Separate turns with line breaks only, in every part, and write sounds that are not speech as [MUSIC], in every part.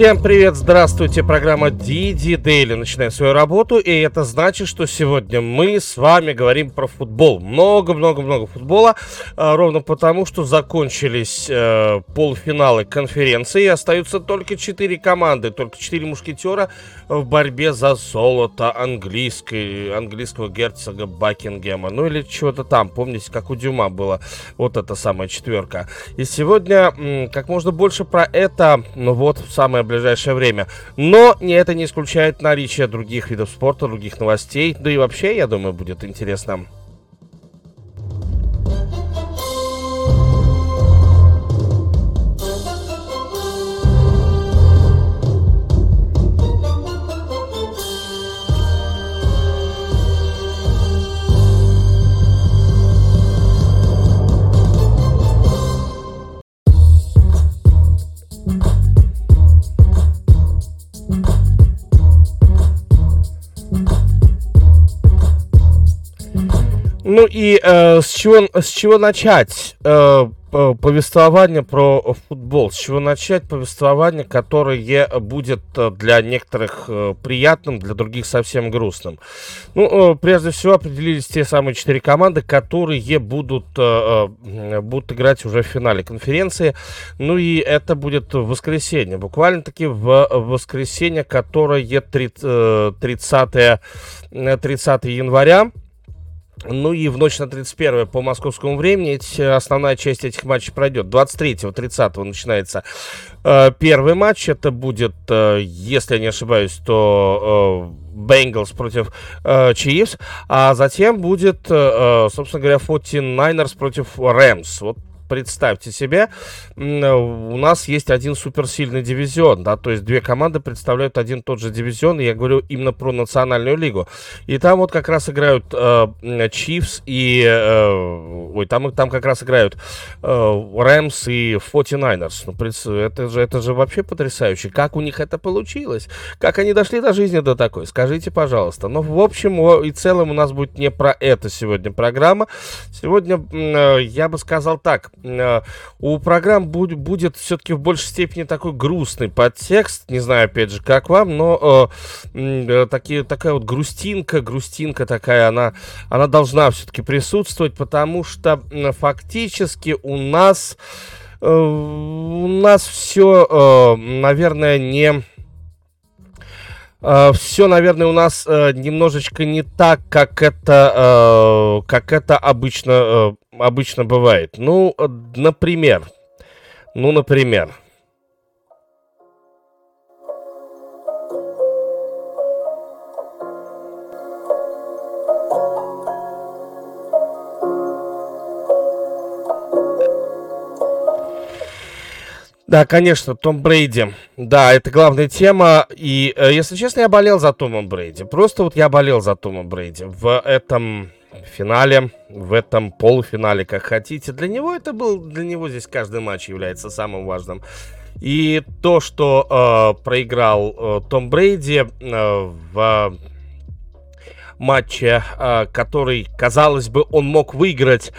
Всем привет, здравствуйте, программа Диди Daily начинает свою работу, и это значит, что сегодня мы с вами говорим про футбол. Много-много-много футбола, а, ровно потому, что закончились э, полуфиналы конференции, остаются только четыре команды, только четыре мушкетера в борьбе за золото английской, английского герцога Бакингема, ну или чего-то там, помните, как у Дюма было вот эта самая четверка. И сегодня как можно больше про это, ну вот, в самое ближайшее время. Но не это не исключает наличие других видов спорта, других новостей. Да и вообще, я думаю, будет интересно. Ну и э, с, чего, с чего начать э, повествование про футбол? С чего начать повествование, которое будет э, для некоторых э, приятным, для других совсем грустным? Ну, э, прежде всего определились те самые четыре команды, которые будут, э, э будут играть уже в финале конференции. Ну и это будет в воскресенье, буквально-таки в воскресенье, которое 30, 30, 30 января. Ну и в ночь на 31 по московскому времени эти, основная часть этих матчей пройдет. 23-30 начинается э, первый матч. Это будет, э, если я не ошибаюсь, то Бенгалс э, против э, Chiefs. А затем будет, э, э собственно говоря, 49ers против Рэмс. Вот представьте себе, у нас есть один суперсильный дивизион, да, то есть две команды представляют один тот же дивизион, и я говорю именно про национальную лигу. И там вот как раз играют э, Chiefs и... Э, ой, там, там как раз играют э, Rams и 49ers. Ну, это же, это же вообще потрясающе. Как у них это получилось? Как они дошли до жизни до такой? Скажите, пожалуйста. Но ну, в общем и целом у нас будет не про это сегодня программа. Сегодня э, я бы сказал так. Э, у программ будет, будет все-таки в большей степени такой грустный подтекст. Не знаю, опять же, как вам, но э, э, такие, такая вот грустинка, грустинка такая, она, она должна все-таки присутствовать, потому что фактически у нас, э, у нас все, э, наверное, не все, наверное, у нас uh, немножечко не так, как это, uh, как это обычно обычно бывает? Ну, э, например, ну, например, Да, конечно, Том Брейди. Да, это главная тема. И, э, если честно, я болел за Томом Брейди. Просто вот я болел за Томом Брейди. В этом финале, в этом полуфинале, как хотите. Для него это был, для него здесь каждый матч является самым важным. И то, что э, проиграл э, Том Брейди э, в матче, э, который, казалось бы, он мог выиграть,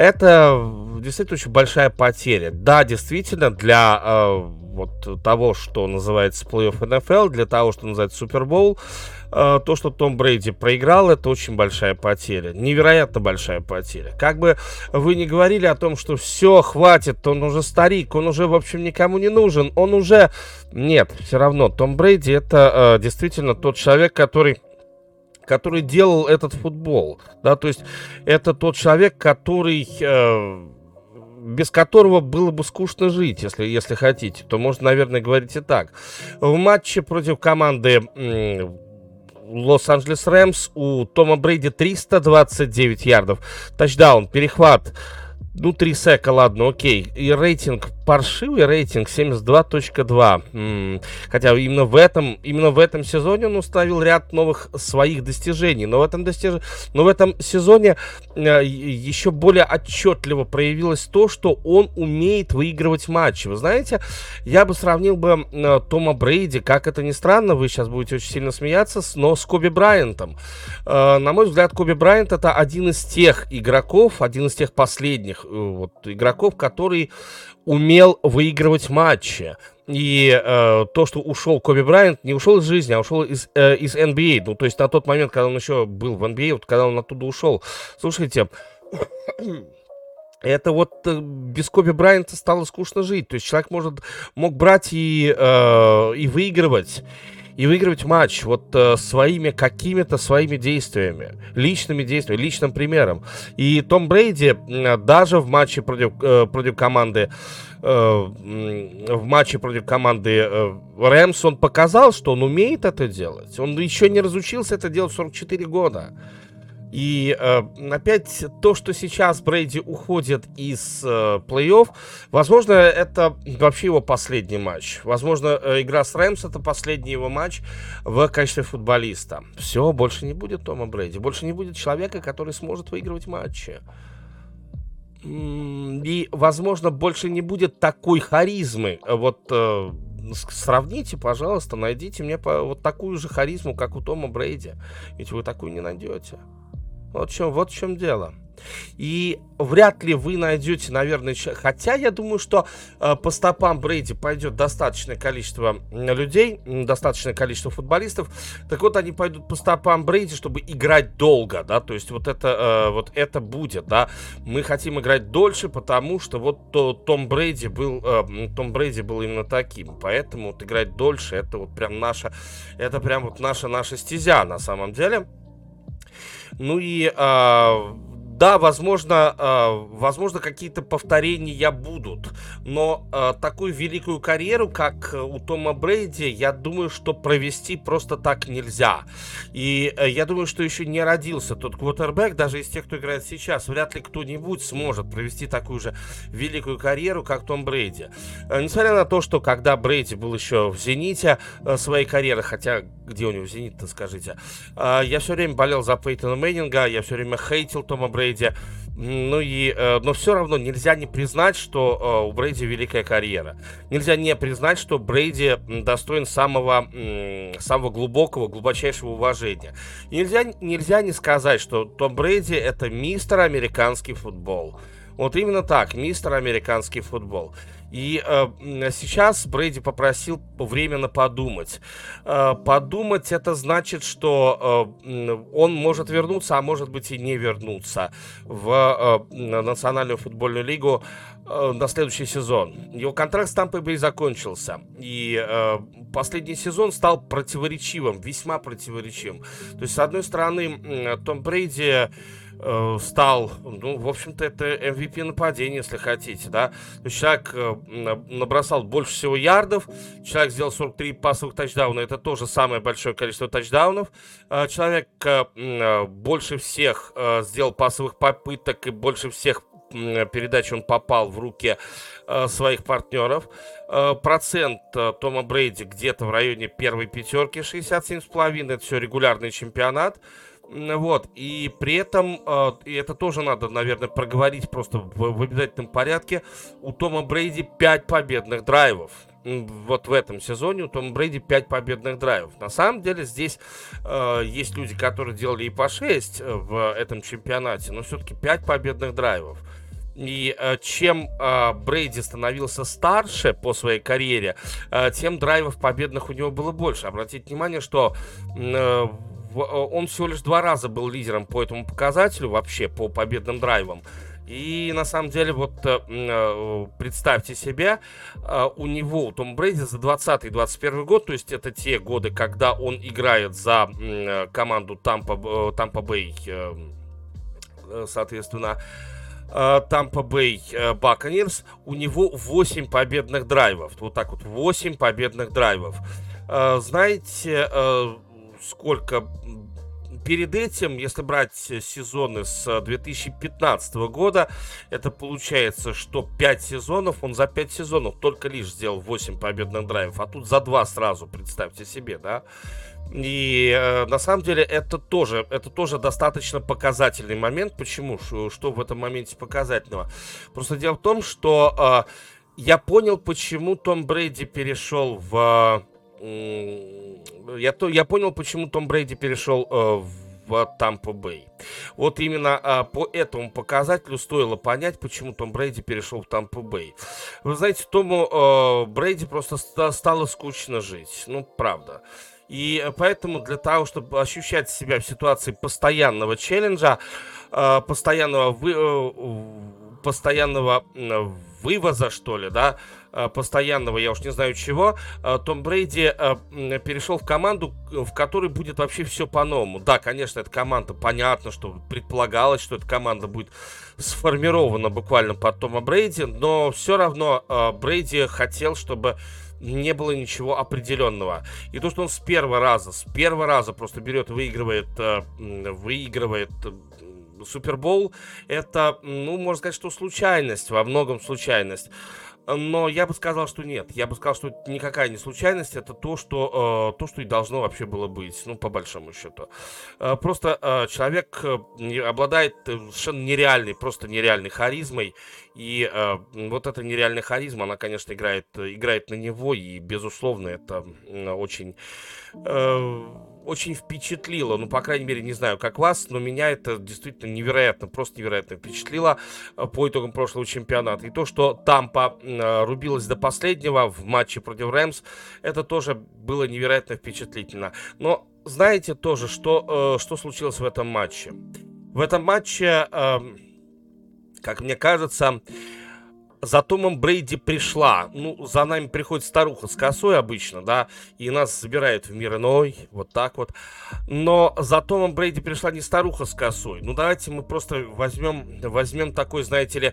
это действительно очень большая потеря. Да, действительно, для э, вот того, что называется плей-офф НФЛ, для того, что называется Супербоул, э, то, что Том Брейди проиграл, это очень большая потеря. Невероятно большая потеря. Как бы вы не говорили о том, что все, хватит, он уже старик, он уже, в общем, никому не нужен, он уже... Нет, все равно, Том Брейди это э, действительно тот человек, который который делал этот футбол, да, то есть это тот человек, который э, без которого было бы скучно жить, если, если хотите, то можно, наверное, говорить и так. В матче против команды Лос-Анджелес Рэмс у Тома Брейди 329 ярдов. Тачдаун, перехват. Ну, 3 сека, ладно, окей. И рейтинг паршивый рейтинг 72.2. Хотя именно в этом, именно в этом сезоне он установил ряд новых своих достижений. Но в этом, достиж... Но в этом сезоне э, еще более отчетливо проявилось то, что он умеет выигрывать матчи. Вы знаете, я бы сравнил бы э, Тома Брейди, как это ни странно, вы сейчас будете очень сильно смеяться, но с Коби Брайантом. Э, на мой взгляд, Коби Брайант это один из тех игроков, один из тех последних вот, игроков, который умел выигрывать матчи. И э, то, что ушел Коби Брайант, не ушел из жизни, а ушел из, э, из NBA. Ну, то есть на тот момент, когда он еще был в NBA, вот когда он оттуда ушел. Слушайте, это вот э, без Коби Брайанта стало скучно жить. То есть человек может, мог брать и, э, и выигрывать и выигрывать матч вот э, своими какими-то своими действиями, личными действиями, личным примером. И Том Брейди э, даже в матче против, э, против команды э, в матче против команды Рэмс он показал, что он умеет это делать. Он еще не разучился это делать в 44 года. И э, опять то, что сейчас Брейди уходит из э, плей-офф, возможно, это вообще его последний матч. Возможно, э, игра с Рэмс это последний его матч в качестве футболиста. Все, больше не будет Тома Брейди, больше не будет человека, который сможет выигрывать матчи. И, возможно, больше не будет такой харизмы. Вот э, сравните, пожалуйста, найдите мне вот такую же харизму, как у Тома Брейди. Ведь вы такую не найдете. Вот в чем, вот в чем дело. И вряд ли вы найдете, наверное, хотя я думаю, что э, по стопам Брейди пойдет достаточное количество людей, достаточное количество футболистов. Так вот, они пойдут по стопам Брейди, чтобы играть долго, да, то есть вот это, э, вот это будет, да. Мы хотим играть дольше, потому что вот то, Том Брейди был, э, Том Брейди был именно таким, поэтому вот играть дольше, это вот прям наша, это прям вот наша наша стезя на самом деле. Ну и а, да, возможно, э, возможно какие-то повторения будут, но э, такую великую карьеру, как у Тома Брейди, я думаю, что провести просто так нельзя. И э, я думаю, что еще не родился тот квотербек, даже из тех, кто играет сейчас, вряд ли кто-нибудь сможет провести такую же великую карьеру, как Том Брейди. Э, несмотря на то, что когда Брейди был еще в зените э, своей карьеры, хотя где у него зенит-то, скажите, э, я все время болел за Пейтона Мэннинга, я все время хейтил Тома Брейди, Брейди. Ну и, э, но все равно нельзя не признать, что э, у Брейди великая карьера. Нельзя не признать, что Брейди достоин самого, самого глубокого, глубочайшего уважения. Нельзя, нельзя не сказать, что Том Брейди это мистер американский футбол. Вот именно так, мистер американский футбол. И э, сейчас Брейди попросил временно подумать. Э, подумать это значит, что э, он может вернуться, а может быть и не вернуться в э, Национальную футбольную лигу э, на следующий сезон. Его контракт с Тампой Бэй закончился. И э, последний сезон стал противоречивым, весьма противоречивым. То есть, с одной стороны, э, Том Брейди э, стал, ну, в общем-то, это MVP нападения, если хотите, да. То есть человек э, набросал больше всего ярдов, человек сделал 43 пасовых тачдауна, это тоже самое большое количество тачдаунов. Э, человек больше всех сделал пасовых попыток и больше всех передач он попал в руки своих партнеров. Процент Тома Брейди где-то в районе первой пятерки, 67,5, это все регулярный чемпионат. Вот, и при этом, э, и это тоже надо, наверное, проговорить просто в, в обязательном порядке, у Тома Брейди 5 победных драйвов. Вот в этом сезоне у Тома Брейди 5 победных драйвов. На самом деле здесь э, есть люди, которые делали и по 6 э, в этом чемпионате, но все-таки 5 победных драйвов. И э, чем э, Брейди становился старше по своей карьере, э, тем драйвов победных у него было больше. Обратите внимание, что э, Э, он всего лишь два раза был лидером по этому показателю, вообще по победным драйвам. И на самом деле, вот э, э, представьте себе, у него, у Том Брейди за 20-21 год, то есть это те годы, когда он играет за команду Тампа, Тампа Бэй, соответственно, Тампа Бэй Баконерс, у него 8 победных драйвов. Вот так вот, 8 победных драйвов. Знаете, сколько перед этим, если брать сезоны с 2015 года, это получается, что 5 сезонов, он за 5 сезонов только лишь сделал 8 победных драйвов, а тут за 2 сразу, представьте себе, да. И э, на самом деле это тоже, это тоже достаточно показательный момент. Почему? Что, в этом моменте показательного? Просто дело в том, что э, я понял, почему Том Брейди перешел в я, то, я понял, почему Том Брейди перешел э, в Тампо Бэй. Вот именно а, по этому показателю стоило понять, почему Том Брейди перешел в Тампо Бэй. Вы знаете, Тому э, Брейди просто ст- стало скучно жить. Ну, правда. И поэтому для того, чтобы ощущать себя в ситуации постоянного челленджа, э, постоянного, вы, э, постоянного вывоза, что ли, да, Э, постоянного, я уж не знаю чего, э, Том Брейди э, перешел в команду, в которой будет вообще все по-новому. Да, конечно, эта команда, понятно, что предполагалось, что эта команда будет сформирована буквально под Тома Брейди, но все равно Брейди хотел, чтобы не было ничего определенного. И то, что он с первого раза, с первого раза просто берет, выигрывает, выигрывает Супербол, это, ну, можно сказать, что случайность, во многом случайность. Но я бы сказал, что нет. Я бы сказал, что это никакая не случайность. Это то, что, э, то, что и должно вообще было быть. Ну, по большому счету. Э, просто э, человек э, обладает совершенно нереальной, просто нереальной харизмой. И э, вот эта нереальная харизма, она, конечно, играет, играет на него. И, безусловно, это очень... Э, очень впечатлило, ну, по крайней мере, не знаю, как вас, но меня это действительно невероятно, просто невероятно впечатлило э, по итогам прошлого чемпионата. И то, что Тампа э, рубилась до последнего в матче против Рэмс, это тоже было невероятно впечатлительно. Но знаете тоже, что, э, что случилось в этом матче? В этом матче, э, как мне кажется, за Томом Брейди пришла. Ну, за нами приходит старуха с косой обычно, да, и нас забирает в мир иной, вот так вот. Но за Томом Брейди пришла не старуха с косой. Ну, давайте мы просто возьмем, возьмем такой, знаете ли,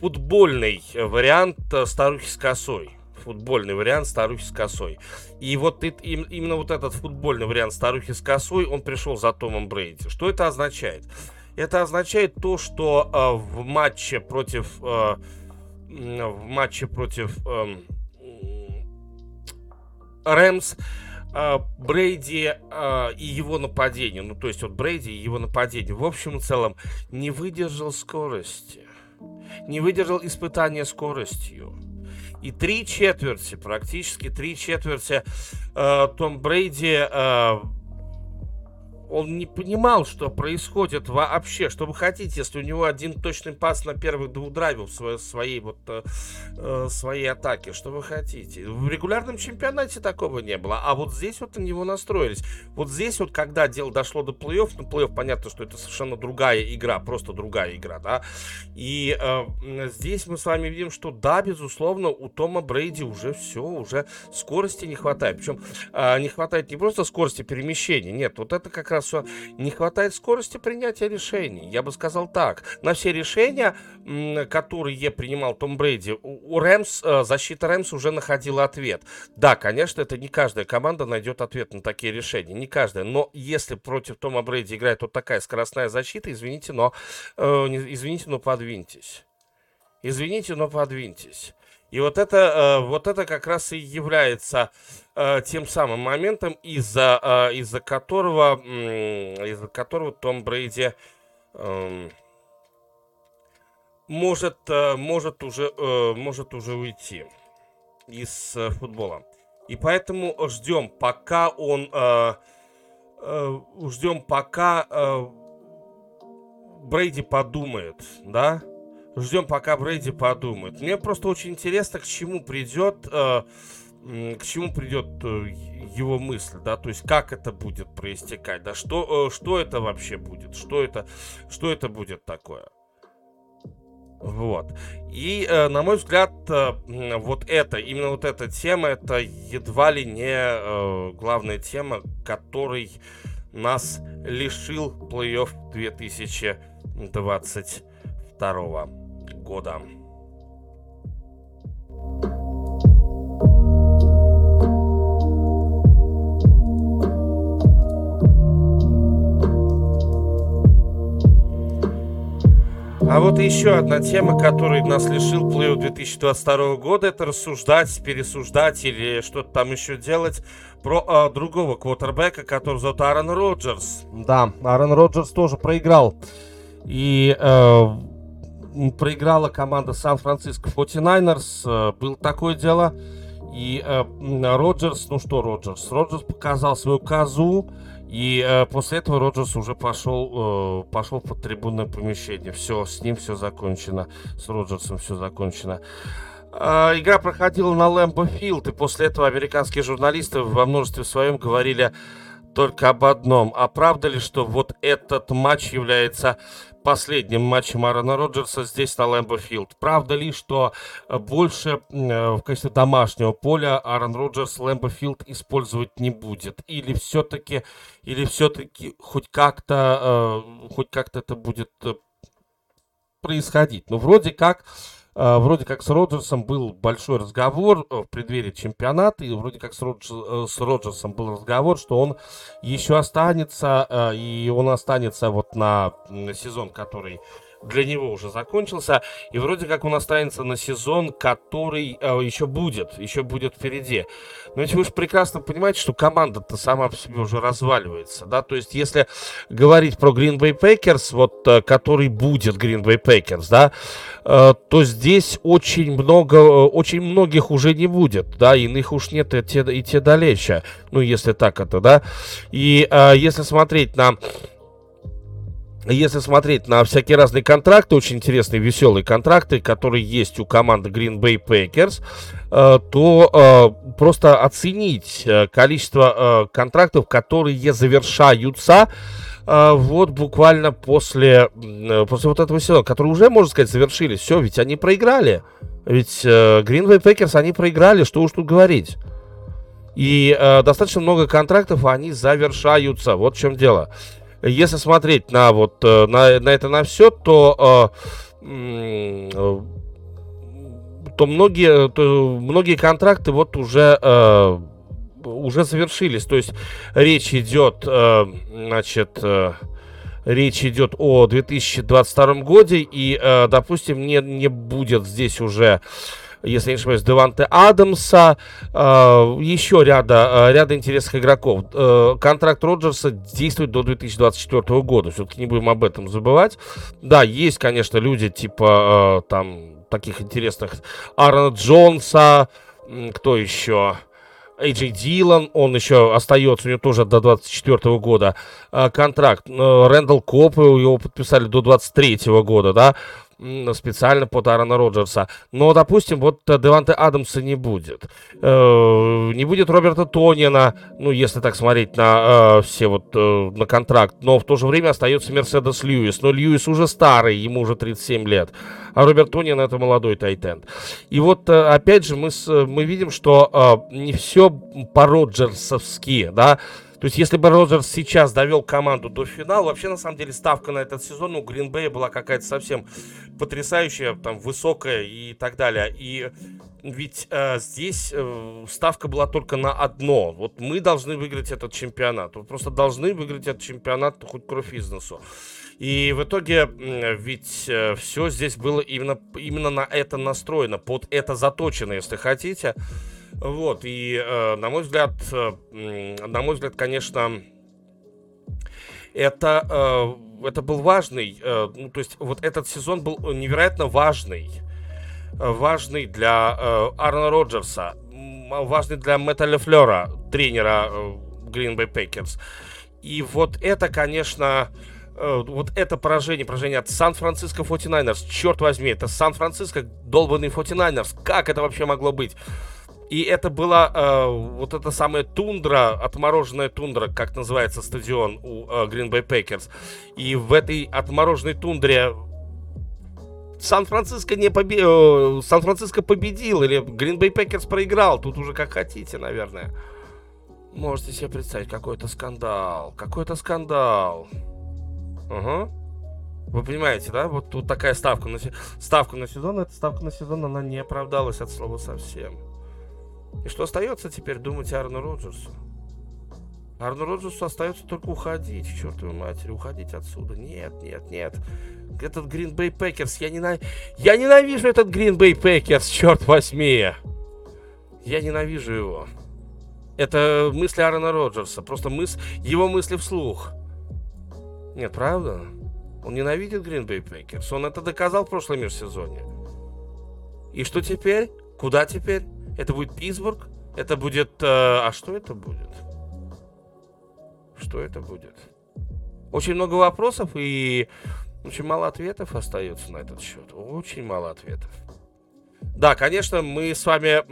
футбольный вариант э, старухи с косой футбольный вариант старухи с косой. И вот и, именно вот этот футбольный вариант старухи с косой, он пришел за Томом Брейди. Что это означает? Это означает то, что э, в матче против э, в матче против эм, Рэмс э, Брейди э, и его нападение, ну то есть вот Брейди и его нападение, в общем и целом не выдержал скорости, не выдержал испытания скоростью. И три четверти, практически три четверти э, Том Брейди э, он не понимал, что происходит вообще. Что вы хотите, если у него один точный пас на первых двух драйвов своей, своей вот э, э, своей атаки? Что вы хотите? В регулярном чемпионате такого не было, а вот здесь вот на него настроились. Вот здесь вот, когда дело дошло до плей-офф, ну, плей-офф, понятно, что это совершенно другая игра, просто другая игра, да, и э, здесь мы с вами видим, что да, безусловно, у Тома Брейди уже все, уже скорости не хватает. Причем э, не хватает не просто скорости перемещения, нет, вот это как раз раз не хватает скорости принятия решений. Я бы сказал так. На все решения, которые принимал Том Брейди, у Рэмс, э, защита Рэмс уже находила ответ. Да, конечно, это не каждая команда найдет ответ на такие решения. Не каждая. Но если против Тома Брейди играет вот такая скоростная защита, извините, но, э, извините, но подвиньтесь. Извините, но подвиньтесь. И вот это, э, вот это как раз и является э, тем самым моментом, из-за э, из которого, из-за которого Том Брейди эм, может, может, уже, может уже уйти из футбола. И поэтому ждем, пока он... Ждем, пока Брейди подумает, да, Ждем, пока Брейди подумает. Мне просто очень интересно, к чему придет, э, к чему придет э, его мысль, да, то есть как это будет проистекать, да, что, э, что это вообще будет, что это, что это будет такое. Вот. И, э, на мой взгляд, э, вот это, именно вот эта тема, это едва ли не э, главная тема, которой нас лишил плей-офф 2022 года. А вот еще одна тема, которая нас лишил плей 2022 года, это рассуждать, пересуждать или что-то там еще делать про а, другого квотербека, который зовут Аарон Роджерс.
Да, Аарон Роджерс тоже проиграл. И э, проиграла команда Сан-Франциско 49ers. Э, было такое дело. И э, Роджерс, ну что Роджерс? Роджерс показал свою козу И э, после этого Роджерс уже пошел, э, пошел под трибунное помещение. Все, с ним все закончено. С Роджерсом все закончено. Э, игра проходила на Лэмбо Филд, и после этого американские журналисты во множестве своем говорили только об одном. А правда ли, что вот этот матч является последним матчем Аарона Роджерса здесь на Лэмбо Филд? Правда ли, что э, больше э, в качестве домашнего поля Аарон Роджерс Лэмбо Филд использовать не будет? Или все-таки, или все-таки хоть как-то, э, хоть как-то это будет происходить? Ну, вроде как вроде как с Роджерсом был большой разговор э, в преддверии чемпионата, и вроде как с, Родж... Э, с Роджерсом был разговор, что он еще останется, э, и он останется вот на сезон, который для него уже закончился. И вроде как он останется на сезон, который э, еще будет, еще будет впереди. Но ведь вы же прекрасно понимаете, что команда-то сама по себе уже разваливается, да, то есть если говорить про Green Bay Packers, вот, э, который будет Green Bay Packers, да, э, то здесь очень много, э, очень многих уже не будет, да, иных уж нет и те, и те далече, ну, если так это, да, и э, если смотреть на если смотреть на всякие разные контракты, очень интересные, веселые контракты, которые есть у команды Green Bay Packers, э, то э, просто оценить э, количество контрактов, которые завершаются вот буквально после, после вот этого сезона, которые уже, можно сказать, завершились. Все, ведь они проиграли. Ведь Green Bay Packers, они проиграли, что уж тут говорить. И э, достаточно много контрактов, они завершаются. Вот в чем дело если смотреть на вот э, на, на это на все, то э, то многие, то многие контракты вот уже э, уже завершились. То есть речь идет, э, значит, речь идет о 2022 годе, и, допустим, не, не будет здесь уже если не ошибаюсь, Деванте Адамса, э, еще ряда, э, ряда интересных игроков. Э, контракт Роджерса действует до 2024 года, все-таки не будем об этом забывать. Да, есть, конечно, люди типа там таких интересных Аарона Джонса, кто еще... Эйджей Дилан, он еще остается, у него тоже до 24 года контракт. Рэндалл Коп, его подписали до 23 года, да специально под Аарона Роджерса. Но, допустим, вот э, Деванте Адамса не будет. Э, не будет Роберта Тонина, ну, если так смотреть на э, все вот на контракт. Но в то же время остается Мерседес Льюис. Но Льюис уже старый, ему уже 37 лет. А Роберт Тонин это молодой тайтенд. И вот, опять же, мы, с, мы видим, что не все по-роджерсовски, да, то есть, если бы Роджерс сейчас довел команду до финала, вообще, на самом деле, ставка на этот сезон у Гринбея была какая-то совсем потрясающая, там, высокая и так далее. И ведь э, здесь э, ставка была только на одно. Вот мы должны выиграть этот чемпионат. Вот просто должны выиграть этот чемпионат хоть кровь из носу. И в итоге ведь э, все здесь было именно, именно на это настроено, под это заточено, если хотите. Вот, и э, на мой взгляд, э, на мой взгляд, конечно, это, э, это был важный, ну, то есть вот этот сезон был невероятно важный, важный для Арна Роджерса, важный для Мэтта Лефлера, тренера Green Bay Packers. И вот это, конечно, вот это поражение, поражение от Сан-Франциско 49ers, черт возьми, это Сан-Франциско, долбанный 49ers, как это вообще могло быть? И это была э, вот эта самая тундра, отмороженная тундра, как называется стадион у э, Green Bay Packers. И в этой отмороженной тундре Сан-Франциско не побе... Э, Сан-Франциско победил или Green Bay Packers проиграл. Тут уже как хотите, наверное. Можете себе представить, какой-то скандал. Какой-то скандал. Ага. Вы понимаете, да? Вот тут такая ставка на, ставка на сезон. Эта ставка на сезон, она не оправдалась от слова совсем. И что остается теперь думать Арну Роджерсу? Арну Роджерсу остается только уходить, к чертовой матери, уходить отсюда. Нет, нет, нет. Этот Green Bay Packers, я, ненав... я ненавижу этот Green Bay Packers, черт возьми. Я ненавижу его. Это мысли Аарона Роджерса, просто мыс... его мысли вслух. Нет, правда? Он ненавидит Green Bay Packers. Он это доказал в прошлом межсезонье. И что теперь? Куда теперь? Это будет Питтсбург? Это будет... Э, а что это будет?
Что это будет? Очень много вопросов и очень мало ответов остается на этот счет. Очень мало ответов. Да, конечно, мы с вами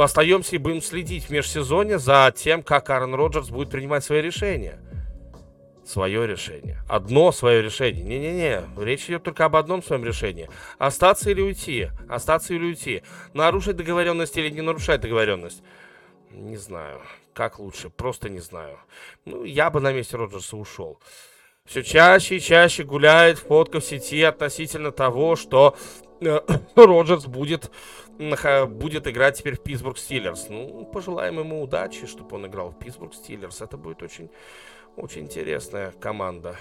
остаемся и будем следить в межсезонье за тем, как Аарон Роджерс будет принимать свои решения. Свое решение. Одно свое решение. Не-не-не, речь идет только об одном своем решении. Остаться или уйти. Остаться или уйти. Нарушить договоренность или не нарушать договоренность. Не знаю. Как лучше? Просто не знаю. Ну, я бы на месте Роджерса ушел все чаще и чаще гуляет фотка в сети относительно того, что э, [COUGHS] Роджерс будет, будет играть теперь в Питтсбург Стиллерс. Ну, пожелаем ему удачи, чтобы он играл в Питтсбург Стиллерс. Это будет очень, очень интересная команда.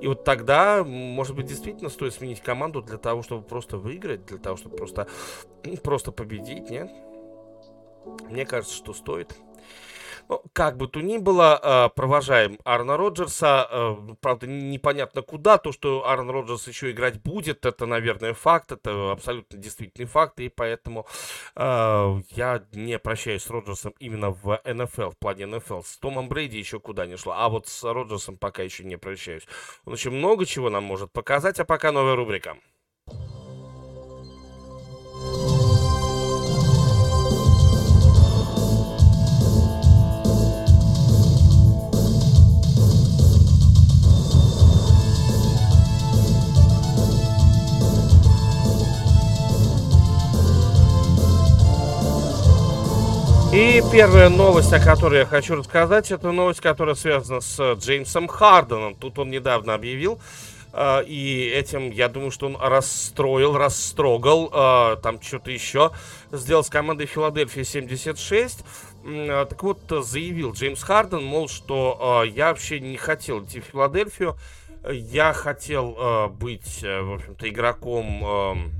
И вот тогда, может быть, действительно стоит сменить команду для того, чтобы просто выиграть, для того, чтобы просто, просто победить, нет? Мне кажется, что стоит. Ну, как бы то ни было, э, провожаем Арна Роджерса. Э, правда, непонятно куда. То, что Арн Роджерс еще играть будет, это, наверное, факт. Это абсолютно действительный факт. И поэтому э, я не прощаюсь с Роджерсом именно в НФЛ, в плане НФЛ. С Томом Брейди еще куда не шло. А вот с Роджерсом пока еще не прощаюсь. Он еще много чего нам может показать. А пока новая рубрика. И первая новость, о которой я хочу рассказать, это новость, которая связана с Джеймсом Харденом. Тут он недавно объявил, Uh, и этим, я думаю, что он расстроил, расстрогал, uh, там что-то еще сделал с командой Филадельфия 76. Uh, так вот, заявил Джеймс Харден, мол, что я вообще не хотел идти в Филадельфию, я хотел быть, в общем-то, игроком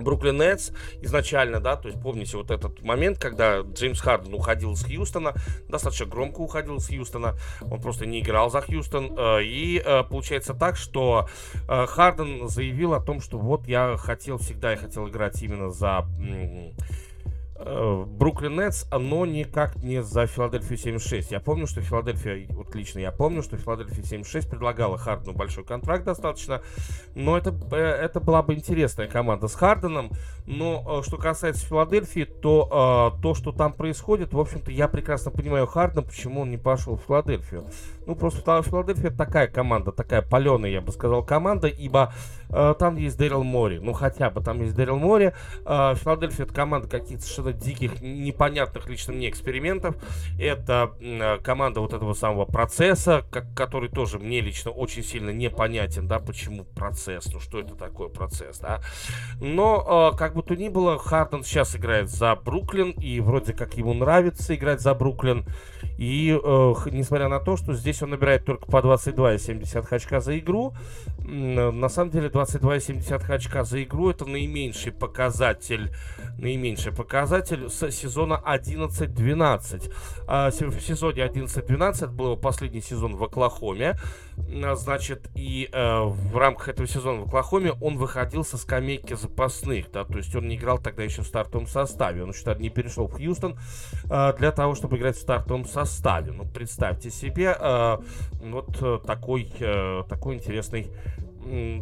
Бруклин Нетс изначально, да, то есть помните вот этот момент, когда Джеймс Харден уходил из Хьюстона, достаточно громко уходил из Хьюстона, он просто не играл за Хьюстон, э, и э, получается так, что э, Харден заявил о том, что вот я хотел всегда, я хотел играть именно за Бруклин Нетс, но никак не за Филадельфию 76. Я помню, что Филадельфия, вот лично я помню, что Филадельфия 76 предлагала Хардену большой контракт достаточно, но это, э, это была бы интересная команда с Харденом. Но э, что касается Филадельфии, то то, что там происходит, в общем-то, я прекрасно понимаю Хардена, почему он не пошел в Филадельфию. Ну, просто Филадельфия такая команда, такая паленая, я бы сказал, команда, ибо э, там есть Дэрил Мори. Ну, хотя бы там есть Дэрил Мори. Э, Филадельфия это команда каких-то совершенно диких, непонятных лично мне экспериментов. Это э, команда вот этого самого процесса, как, который тоже мне лично очень сильно непонятен, да, почему процесс, ну, что это такое процесс, да. Но, э, как бы то ни было, Харден сейчас играет за Бруклин, и вроде как ему нравится играть за Бруклин. И э, несмотря на то, что здесь он набирает только по 22,70 очка за игру, на самом деле 22,70 очка за игру это наименьший показатель, наименьший показатель с сезона 11-12. А в сезоне 11-12 был последний сезон в Оклахоме, значит, и э, в рамках этого сезона в Оклахоме он выходил со скамейки запасных, да, то есть он не играл тогда еще в стартовом составе, он еще не перешел в Хьюстон э, для того, чтобы играть в стартовом составе. Ну, представьте себе э, вот э, такой, э, такой интересный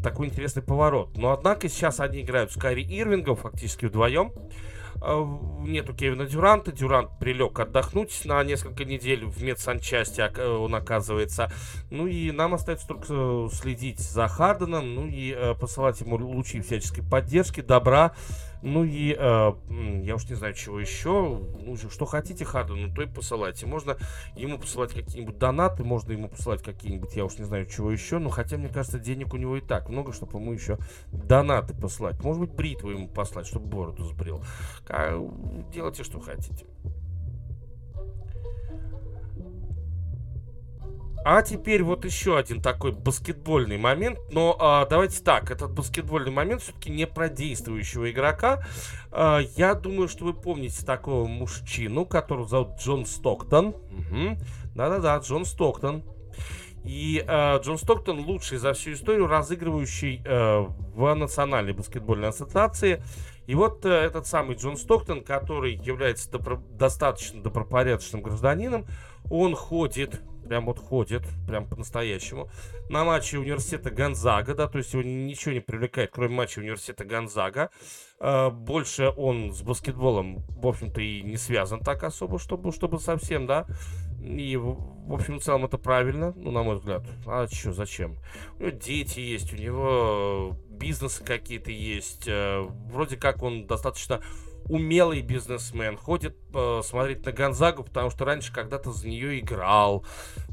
такой интересный поворот. Но однако сейчас они играют с Кайри Ирвингом фактически вдвоем. А, нету Кевина Дюранта. Дюрант прилег отдохнуть на несколько недель в медсанчасти, э, он оказывается. Ну и нам остается только э, следить за Харденом, ну и э, посылать ему лучи всяческой поддержки, добра. Ну и э, я уж не знаю, чего еще. Ну, что хотите Хардену, то и посылайте. Можно ему посылать какие-нибудь донаты, можно ему посылать какие-нибудь, я уж не знаю, чего еще. Но хотя, мне кажется, денег у него и так много, чтобы ему еще донаты посылать. Может быть, бритву ему послать, чтобы бороду сбрил. Делайте, что хотите. А теперь вот еще один такой баскетбольный момент. Но а, давайте так, этот баскетбольный момент все-таки не про действующего игрока. А, я думаю, что вы помните такого мужчину, которого зовут Джон Стоктон. Угу. Да-да-да, Джон Стоктон. И э, Джон Стоктон лучший за всю историю разыгрывающий э, в Национальной баскетбольной ассоциации. И вот э, этот самый Джон Стоктон, который является добро- достаточно добропорядочным гражданином, он ходит
прям вот ходит, прям по-настоящему. На матче университета Гонзага, да, то есть его ничего не привлекает, кроме матча университета Гонзага. Э, больше он с баскетболом, в общем-то, и не связан так особо, чтобы, чтобы совсем, да. И, в общем, в целом это правильно, ну, на мой взгляд. А что, зачем? У него дети есть, у него бизнесы какие-то есть. Э, вроде как он достаточно умелый бизнесмен, ходит э, смотреть на Гонзагу, потому что раньше когда-то за нее играл.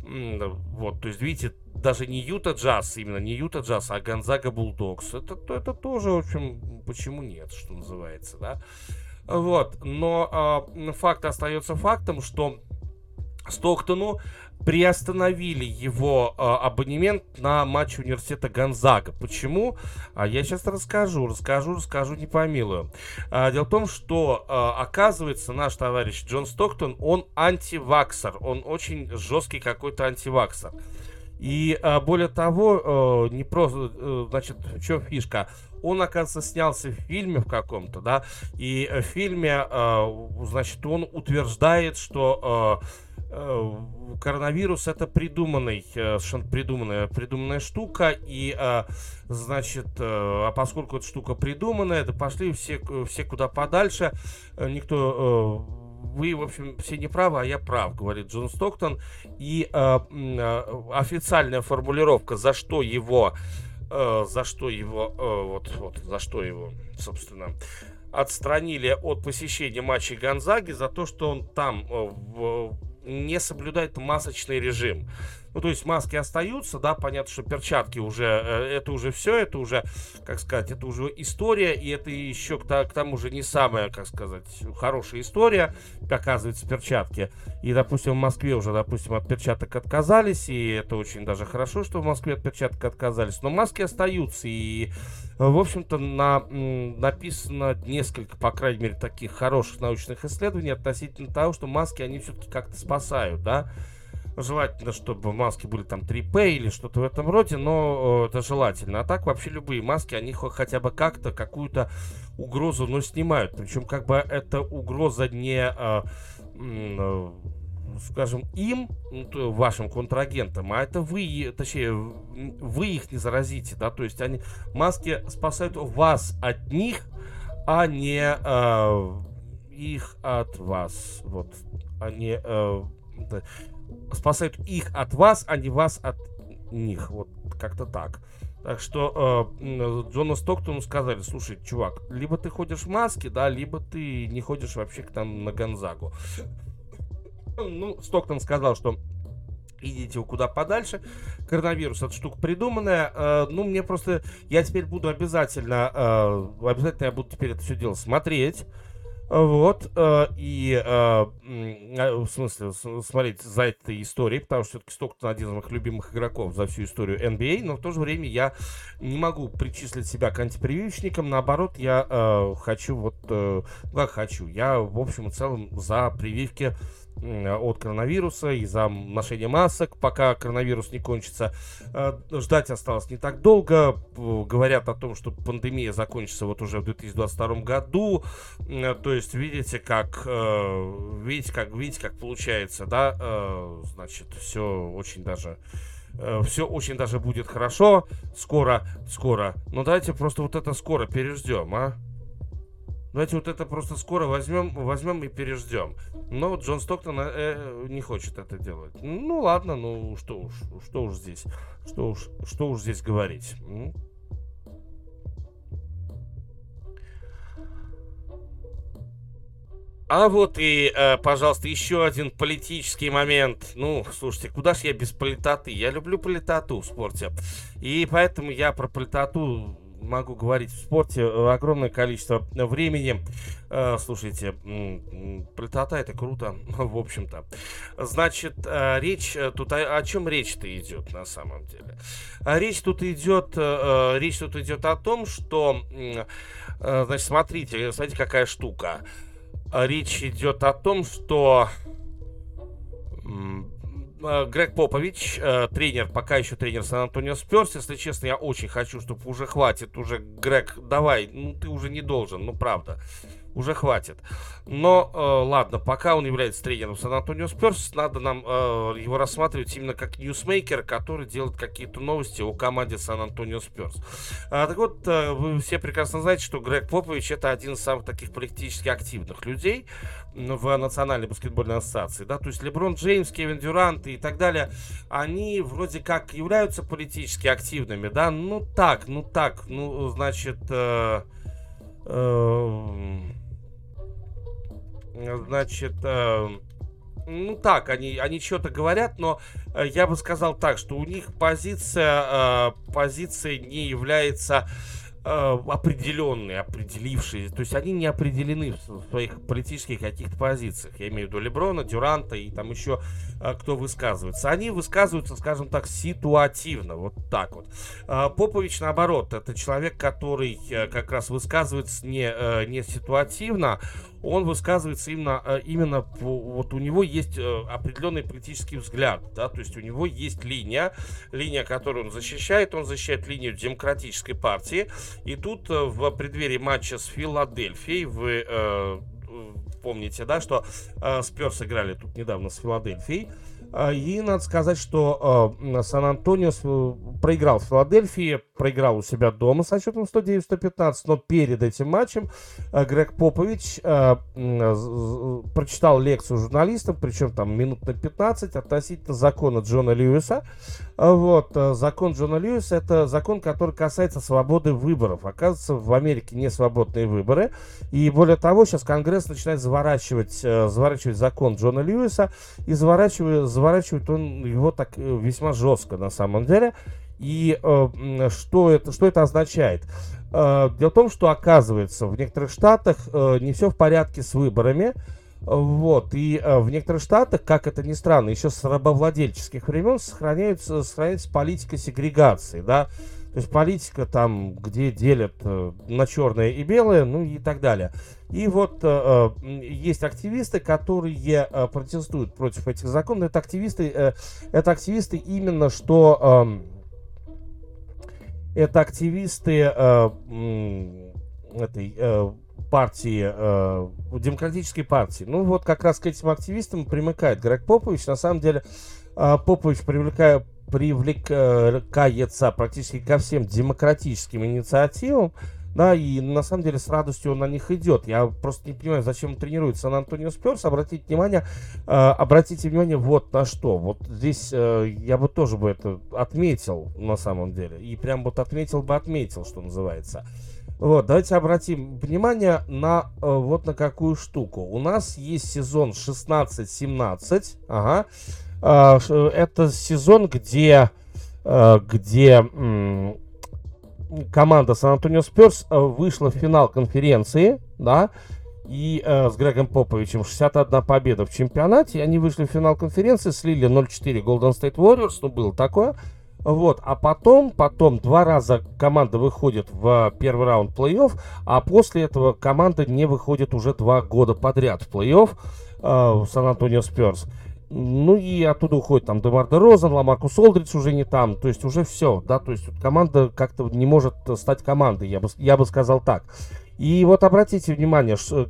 Вот, то есть, видите, даже не Юта Джаз, именно не Юта Джаз, а Гонзага Булдокс. Это, это тоже, в общем, почему нет, что называется, да. Вот, но э, факт остается фактом, что Стоктону приостановили его э, абонемент на матч университета Гонзага. Почему? А я сейчас расскажу, расскажу, расскажу, не помилую. А, дело в том, что а, оказывается наш товарищ Джон Стоктон, он антиваксер, он очень жесткий какой-то антиваксер. И а, более того, а, не просто, а, значит, чем фишка? Он, оказывается, снялся в фильме в каком-то, да, и в фильме, а, значит, он утверждает, что Э, коронавирус это придуманный, э, придуманная, придуманная штука, и, э, значит, а поскольку эта штука придуманная, да пошли все, все куда подальше, никто, вы, в общем, все не правы, а я прав, говорит Джон Стоктон, и официальная формулировка, за что его, за что его, вот, вот, за что его, собственно, отстранили от посещения матчей Гонзаги за то, что он там в не соблюдает масочный режим. Ну, то есть маски остаются, да, понятно, что перчатки уже, э, это уже все, это уже, как сказать, это уже история, и это еще к, тому же не самая, как сказать, хорошая история, оказывается, перчатки. И, допустим, в Москве уже, допустим, от перчаток отказались, и это очень даже хорошо, что в Москве от перчаток отказались, но маски остаются, и, в общем-то, на, написано несколько, по крайней мере, таких хороших научных исследований относительно того, что маски, они все-таки как-то спасают, да, Желательно, чтобы маски были там 3P или что-то в этом роде, но это желательно. А так вообще любые маски, они хотя бы как-то какую-то угрозу, но снимают. Причем как бы эта угроза не, а, а, скажем, им, ну, вашим контрагентам, а это вы, точнее, вы их не заразите, да, то есть они, маски спасают вас от них, а не а, их от вас, вот, они... А, спасают их от вас, а не вас от них. Вот как-то так. Так что э, Джону Стоктону сказали, слушай, чувак, либо ты ходишь в маске, да, либо ты не ходишь вообще к там на Гонзагу. Ну, Стоктон сказал, что идите куда подальше. Коронавирус, эта штука придуманная. Э, ну, мне просто... Я теперь буду обязательно... Э, обязательно я буду теперь это все дело смотреть. Вот, э, и, в смысле, смотреть за этой историей, потому что все-таки Стоктон один из моих любимых игроков за всю историю NBA, но в то же время я не могу причислить себя к антипрививочникам, наоборот, я хочу вот, ну как хочу, я, в общем и целом за прививки от коронавируса, из-за ношения масок, пока коронавирус не кончится. Э, ждать осталось не так долго. Говорят о том, что пандемия закончится вот уже в 2022 году. Э, то есть видите, как э, видите, как видите, как получается, да? Значит, все очень даже все очень даже будет хорошо. Скоро, скоро. Но давайте просто вот это скоро переждем, а? Давайте вот это просто скоро возьмем, возьмем и переждем. Но Джон Стоктон э, не хочет это делать. Ну ладно, ну что уж, что уж здесь, что уж, что уж здесь говорить. А вот и, э, пожалуйста, еще один политический момент. Ну, слушайте, куда ж я без политоты? Я люблю политоту в спорте. И поэтому я про политоту могу говорить в спорте э, огромное количество времени. Э, слушайте, политота это круто, [LAUGHS] в общем-то. Значит, э, речь тут о, о чем речь-то идет на самом деле? Речь тут идет, речь тут идет о том, что, значит, смотрите, смотрите, какая штука. Речь идет о том, что Грег Попович, э, тренер, пока еще тренер Сан-Антонио Сперс. Если честно, я очень хочу, чтобы уже хватит, уже, Грег, давай, ну ты уже не должен, ну правда.
Уже хватит. Но, э, ладно, пока он является тренером Сан-Антонио Сперс, надо нам э, его рассматривать именно как ньюсмейкер, который делает какие-то новости о команде Сан-Антонио Сперс. А, так вот, э, вы все прекрасно знаете, что Грег Попович это один из самых таких политически активных людей в Национальной баскетбольной ассоциации. Да? То есть Леброн Джеймс, Кевин Дюрант и так далее, они вроде как являются политически активными, да, ну так, ну так, ну, значит, э, э, значит, э, ну так, они, они что-то говорят, но э, я бы сказал так, что у них позиция, э, позиция не является э, определенные, определившие, то есть они не определены в своих политических каких-то позициях. Я имею в виду Леброна, Дюранта и там еще кто высказывается. Они высказываются, скажем так, ситуативно, вот так вот. Э, Попович, наоборот, это человек, который э, как раз высказывается не, э, не ситуативно, он высказывается именно, э, именно вот у него есть э, определенный политический взгляд, да, то есть у него есть линия, линия, которую он защищает, он защищает линию демократической партии, и тут э, в преддверии матча с Филадельфией э, помните, да, что э, Сперс играли тут недавно с Филадельфией, и надо сказать, что э, Сан-Антонио проиграл в Филадельфии, проиграл у себя дома со счетом 109-115, но перед этим матчем э, Грег Попович э, э, прочитал лекцию журналистам, причем там минут на 15 относительно закона Джона Льюиса. Вот, закон Джона Льюиса это закон, который касается свободы выборов. Оказывается, в Америке не свободные выборы. И более того, сейчас Конгресс начинает заворачивать, заворачивать закон Джона Льюиса и заворачивает заворачивает он его так э, весьма жестко на самом деле. И э, что, это, что это означает? Э, дело в том, что оказывается в некоторых штатах э, не все в порядке с выборами. Вот, и э, в некоторых штатах, как это ни странно, еще с рабовладельческих времен сохраняется, сохраняется политика сегрегации, да, то есть политика там, где делят э, на черное и белое, ну и так далее. И вот э, э, есть активисты, которые э, протестуют против этих законов. Это активисты, э, это активисты именно что э, это активисты э, этой э, партии, э, демократической партии. Ну вот как раз к этим активистам примыкает Грег Попович. На самом деле э, Попович привлекая, привлекается практически ко всем демократическим инициативам. Да, и на самом деле с радостью он на них идет. Я просто не понимаю, зачем он тренирует Сан-Антонио Сперс. Обратите внимание, э, обратите внимание вот на что. Вот здесь э, я бы тоже бы это отметил на самом деле. И прям вот отметил бы отметил, что называется. Вот, давайте обратим внимание на э, вот на какую штуку. У нас есть сезон 16-17. Ага. Э, это сезон, где, э, где команда Сан-Антонио Сперс вышла в финал конференции, да, и э, с Грегом Поповичем 61 победа в чемпионате. Они вышли в финал конференции, слили 0-4 Golden State Warriors, ну, было такое. Вот, а потом, потом два раза команда выходит в первый раунд плей-офф, а после этого команда не выходит уже два года подряд в плей-офф э, в Сан-Антонио Сперс. Ну и оттуда уходит там Демар де Розен, Ламаркус Олдридж уже не там. То есть уже все, да, то есть команда как-то не может стать командой, я бы, я бы сказал так. И вот обратите внимание, что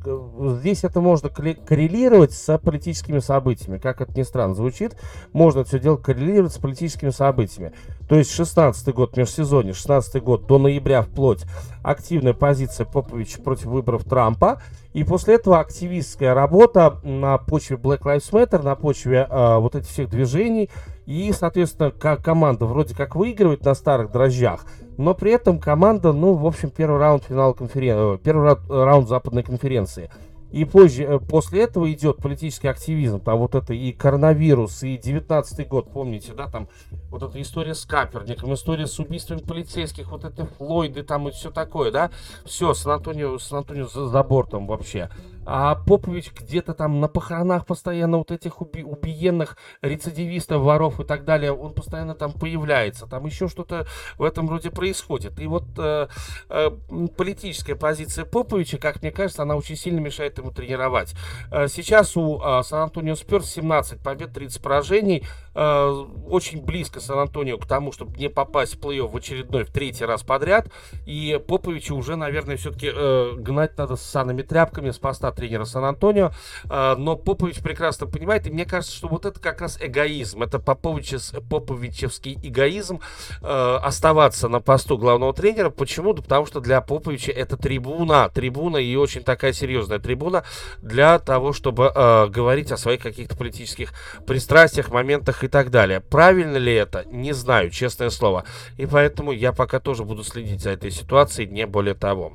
здесь это можно коррелировать с политическими событиями. Как это ни странно звучит, можно все дело коррелировать с политическими событиями. То есть 16 год межсезонье, 16 год до ноября вплоть активная позиция Поповича против выборов Трампа. И после этого активистская работа на почве Black Lives Matter, на почве э, вот этих всех движений. И, соответственно, команда вроде как выигрывает на старых дрожжах, но при этом команда, ну, в общем, первый раунд финала конференции, э, первый раунд западной конференции. И позже, э, после этого идет политический активизм, там вот это и коронавирус, и 19 год, помните, да, там вот эта история с Каперником, история с убийствами полицейских, вот это Флойды там и все такое, да, все, Сан-Антонио, Сан-Антонио за, за бортом вообще.
А Попович где-то там на похоронах постоянно вот этих уби- убиенных рецидивистов, воров и так далее, он постоянно там появляется, там еще что-то в этом роде происходит. И вот э, э, политическая позиция Поповича, как мне кажется, она очень сильно мешает ему тренировать. Э, сейчас у э, Сан-Антонио Спёрс 17 побед, 30 поражений, э, очень близко Сан-Антонио к тому, чтобы не попасть в плей-офф в очередной, в третий раз подряд, и Поповичу уже, наверное, все-таки э, гнать надо с санными тряпками с поста тренера Сан-Антонио, э, но Попович прекрасно понимает, и мне кажется, что вот это как раз эгоизм, это Поповичес, Поповичевский эгоизм э, оставаться на посту главного тренера. Почему? Да потому что для Поповича это трибуна, трибуна и очень такая серьезная трибуна для того, чтобы э, говорить о своих каких-то политических пристрастиях, моментах и так далее. Правильно ли это? Не знаю, честное слово. И поэтому я пока тоже буду следить за этой ситуацией, не более того.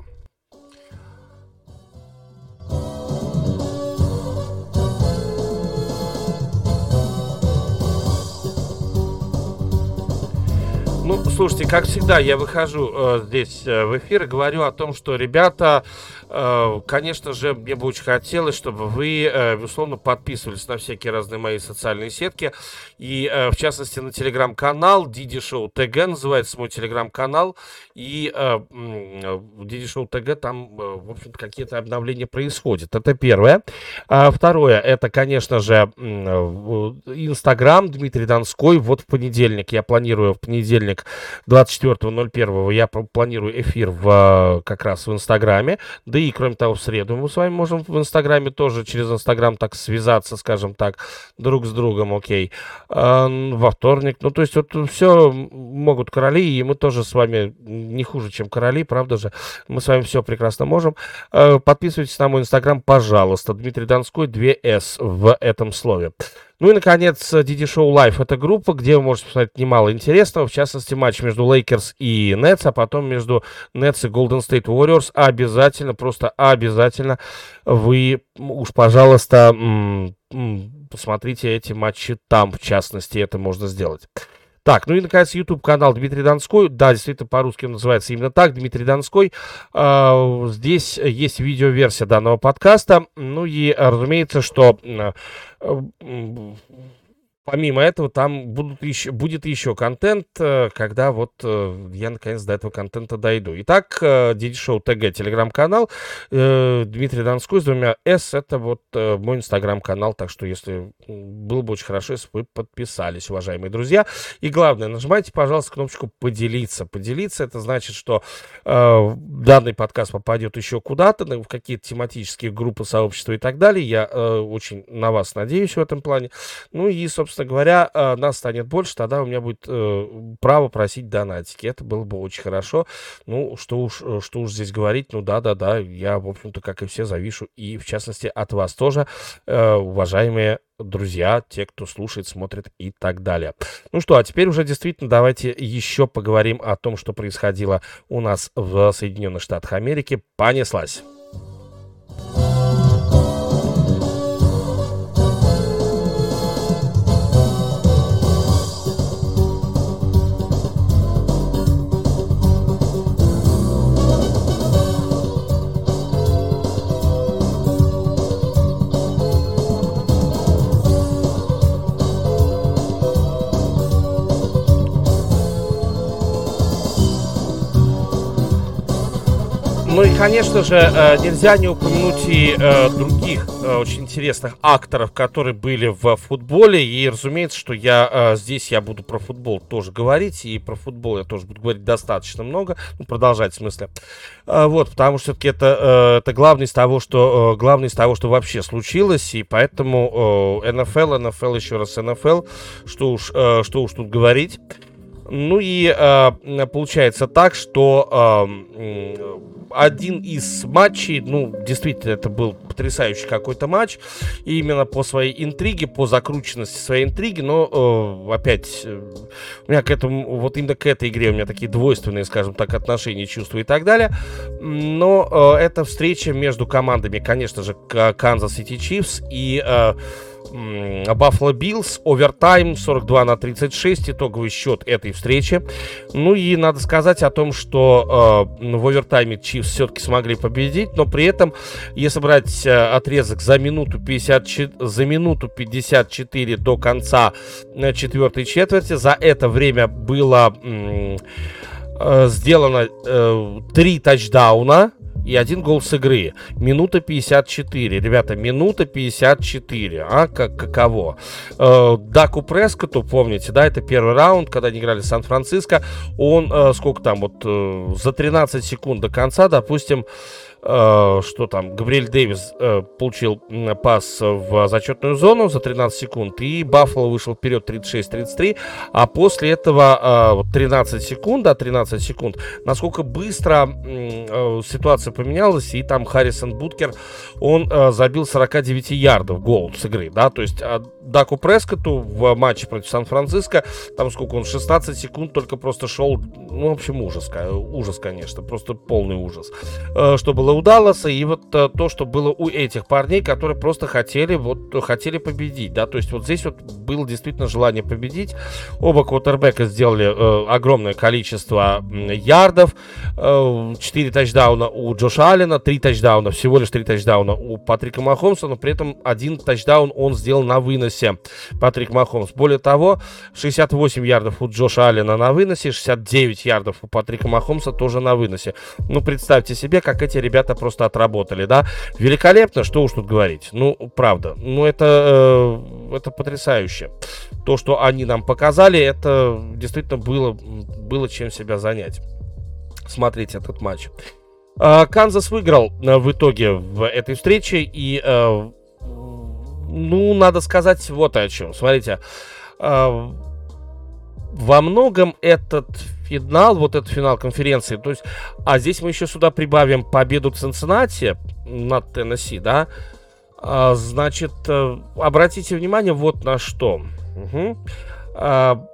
Ну, слушайте, как всегда, я выхожу э, здесь э, в эфир и говорю о том, что, ребята, э, конечно же, мне бы очень хотелось, чтобы вы, э, безусловно, подписывались на всякие разные мои социальные сетки. И, э, в частности, на телеграм-канал Диди Шоу ТГ называется мой телеграм-канал. И э, Диди Шоу ТГ там, э, в общем-то, какие-то обновления происходят. Это первое. А второе, это, конечно же, э, Инстаграм Дмитрий Донской. Вот в понедельник, я планирую в понедельник понедельник, 24.01 я планирую эфир в, как раз в Инстаграме. Да и, кроме того, в среду мы с вами можем в Инстаграме тоже через Инстаграм так связаться, скажем так, друг с другом, окей. А, во вторник, ну, то есть вот все могут короли, и мы тоже с вами не хуже, чем короли, правда же? Мы с вами все прекрасно можем. А, подписывайтесь на мой Инстаграм, пожалуйста. Дмитрий Донской, 2С в этом слове. Ну и, наконец, DD Show Live. Это группа, где вы можете посмотреть немало интересного. В частности, матч между Лейкерс и Нетс, а потом между Нетс и Golden State Warriors. Обязательно, просто обязательно вы уж, пожалуйста, посмотрите эти матчи там, в частности, это можно сделать. Так, ну и, наконец, YouTube-канал Дмитрий Донской. Да, действительно, по-русски он называется именно так, Дмитрий Донской. А, здесь есть видеоверсия данного подкаста. Ну и, разумеется, что Помимо этого, там будут еще, будет еще контент, э, когда вот э, я наконец до этого контента дойду. Итак, Диди Шоу ТГ, телеграм-канал, э, Дмитрий Донской с двумя С, это вот мой инстаграм-канал, так что если было бы очень хорошо, если бы вы подписались, уважаемые друзья. И главное, нажимайте, пожалуйста, кнопочку «Поделиться». Поделиться, это значит, что э, данный подкаст попадет еще куда-то, в какие-то тематические группы, сообщества и так далее. Я э, очень на вас надеюсь в этом плане. Ну и, собственно, собственно говоря, э, нас станет больше, тогда у меня будет э, право просить донатики. Это было бы очень хорошо. Ну, что уж, э, что уж здесь говорить, ну да-да-да, я, в общем-то, как и все, завишу. И, в частности, от вас тоже, уважаемые друзья, те, кто слушает, смотрит и так далее. Ну что, а теперь уже действительно давайте еще поговорим о том, что происходило у нас в Соединенных Штатах Америки. Понеслась. Конечно же, э, нельзя не упомянуть и э, других э, очень интересных акторов, которые были в футболе. И, разумеется, что я здесь я буду про футбол тоже говорить. И про футбол я тоже буду говорить достаточно много. Ну, продолжать в смысле. Вот, потому что все-таки это, это главное из того, что главное из того, что вообще случилось. И поэтому НФЛ, НФЛ, еще раз НФЛ, что уж, что уж тут говорить. Ну и э, получается так, что э, один из матчей, ну, действительно, это был потрясающий какой-то матч, именно по своей интриге, по закрученности своей интриги, но э, опять э, у меня к этому, вот именно к этой игре у меня такие двойственные, скажем так, отношения, чувства и так далее. Но э, это встреча между командами, конечно же, Канзас Сити Чифс и э,
Баффало Биллс, овертайм 42 на 36, итоговый счет этой встречи. Ну и надо сказать о том, что э, в овертайме Чифс все-таки смогли победить, но при этом, если брать э, отрезок за минуту, 50, за минуту 54 до конца э, четвертой четверти, за это время было э, сделано э, три тачдауна, и один гол с игры. Минута 54. Ребята, минута 54. А как, каково? Э, Даку Прескоту, помните, да, это первый раунд, когда они играли в Сан-Франциско. Он, э, сколько там, вот э, за 13 секунд до конца, допустим, Э, что там, Габриэль Дэвис э, получил пас в зачетную зону за 13 секунд, и Баффало вышел вперед 36-33, а после этого э, 13 секунд, да, 13 секунд, насколько быстро э, ситуация поменялась, и там Харрисон Буткер, он э, забил 49 ярдов гол с игры, да, то есть э, Даку Прескоту в матче против Сан-Франциско, там сколько он, 16 секунд только просто шел, ну, в общем, ужас, ужас, конечно, просто полный ужас, э, что было у Далласа, и вот э, то, что было у этих парней, которые просто хотели, вот, хотели победить, да, то есть вот здесь вот было действительно желание победить. Оба квотербека сделали э, огромное количество ярдов, э, 4 тачдауна у Джоша Аллена, 3 тачдауна, всего лишь 3 тачдауна у Патрика Махомса, но при этом один тачдаун он сделал на выносе, Патрик Махомс. Более того, 68 ярдов у Джоша Аллена на выносе, 69 ярдов у Патрика Махомса тоже на выносе. Ну, представьте себе, как эти ребята ребята просто отработали, да. Великолепно, что уж тут говорить. Ну, правда. Ну, это, э, это потрясающе. То, что они нам показали, это действительно было, было чем себя занять. Смотрите этот матч. Э, Канзас выиграл э, в итоге в этой встрече. И, э, ну, надо сказать вот о чем. Смотрите. Э, во многом этот финал, вот этот финал конференции, то есть, а здесь мы еще сюда прибавим победу Цинциннати над Теннесси, да, а, значит, э, обратите внимание вот на что. Угу. А,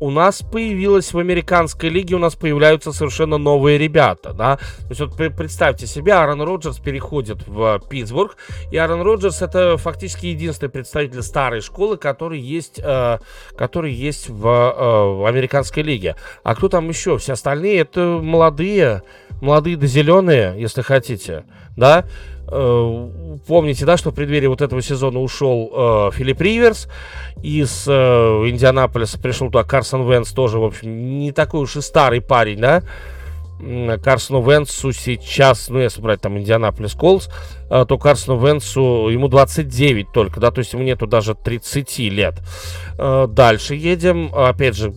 у нас появилась в американской лиге, у нас появляются совершенно новые ребята, да. То есть вот представьте себе, Аарон Роджерс переходит в Питтсбург, и Аарон Роджерс это фактически единственный представитель старой школы, который есть, э, который есть в, э, в американской лиге. А кто там еще? Все остальные это молодые, молодые да зеленые, если хотите, да. Э, помните, да, что в преддверии вот этого сезона ушел э, Филипп Риверс из э, Индианаполиса, пришел туда Карсон Венс, тоже, в общем, не такой уж и старый парень, да. Карсону Венсу сейчас, ну, если брать там Индианаполис Колс, э, то Карсону Венсу, ему 29 только, да, то есть ему нету даже 30 лет. Э, дальше едем, опять же,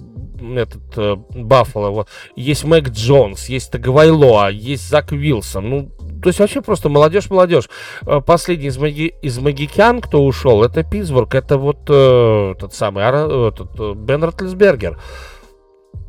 этот э, Баффало, вот. есть Мэг Джонс, есть Тагвайлоа, есть Зак Вилсон, ну, то есть вообще просто молодежь-молодежь. Э, последний из, маги, из магикян, кто ушел, это Питтсбург, это вот э, тот самый э, этот, э, Бен Ротлисбергер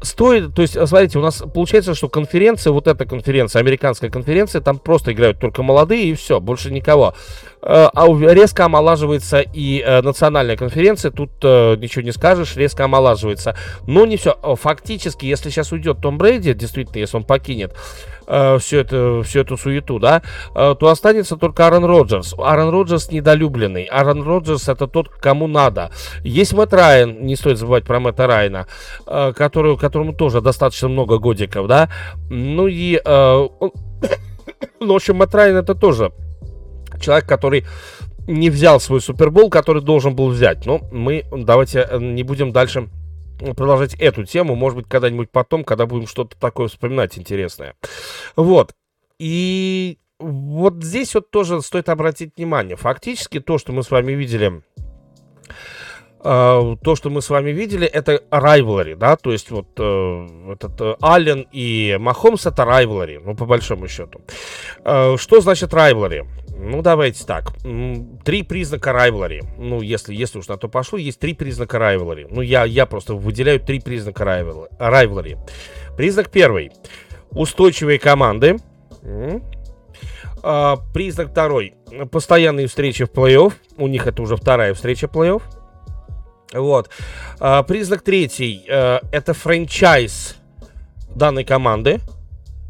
стоит, то есть, смотрите, у нас получается, что конференция, вот эта конференция, американская конференция, там просто играют только молодые и все, больше никого. А резко омолаживается и национальная конференция, тут ничего не скажешь, резко омолаживается. Но не все. Фактически, если сейчас уйдет Том Брейди, действительно, если он покинет всю, это, всю эту суету, да, то останется только Аарон Роджерс. Аарон Роджерс недолюбленный. Аарон Роджерс это тот, кому надо. Есть Мэтт Райан, не стоит забывать про Мэтта Райана, который, которому тоже достаточно много годиков, да. Ну и... [COUGHS] Ну, в общем, Мэтт Райан это тоже человек, который не взял свой Супербол, который должен был взять. Но мы давайте э, не будем дальше продолжать эту тему. Может быть, когда-нибудь потом, когда будем что-то такое вспоминать интересное. Вот. И вот здесь вот тоже стоит обратить внимание. Фактически то, что мы с вами видели то, что мы с вами видели, это rivalry, да, то есть вот uh, этот uh, Аллен и Махомс это rivalry, ну, по большому счету. Что значит rivalry? Ну, давайте так. Три признака rivalry. Ну, если, если уж на то пошло, есть три признака rivalry. Ну, я, я просто выделяю три признака rivalry. Признак первый. Устойчивые команды. А, признак второй. Постоянные встречи в плей-офф. У них это уже вторая встреча плей-офф. Вот. А, признак третий. А, это франчайз данной команды.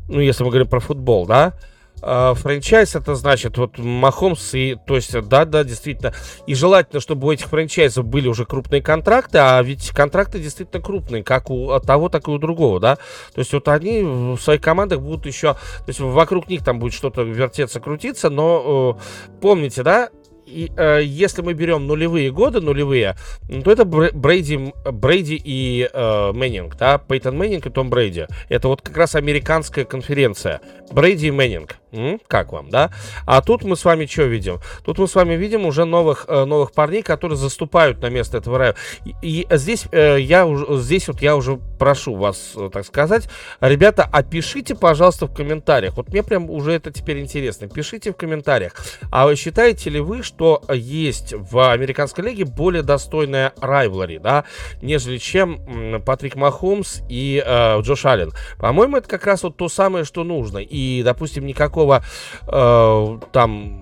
Ну, если мы говорим про футбол, да. э, франчайз, это значит вот Махомс и, то есть, да, да, действительно, и желательно, чтобы у этих франчайзов были уже крупные контракты, а ведь контракты действительно крупные, как у того, так и у другого, да, то есть вот они в своих командах будут еще, то есть вокруг них там будет что-то вертеться, крутиться, но э, помните, да, и, э, если мы берем нулевые годы, нулевые, то это Брейди, Брейди и э, Мэннинг, да, Пейтон Мэннинг и Том Брейди. Это вот как раз американская конференция. Брейди и Мэннинг. М? Как вам, да? А тут мы с вами что видим? Тут мы с вами видим уже новых, э, новых парней, которые заступают на место этого рая. И, и здесь, э, я, здесь вот я уже прошу вас, э, так сказать, ребята, опишите, пожалуйста, в комментариях. Вот мне прям уже это теперь интересно. Пишите в комментариях. А вы считаете ли вы, что есть в американской лиге более достойная райвлари, да, нежели чем Патрик Махомс и э, Джош Аллен? По-моему, это как раз вот то самое, что нужно. И, допустим, никакого э, там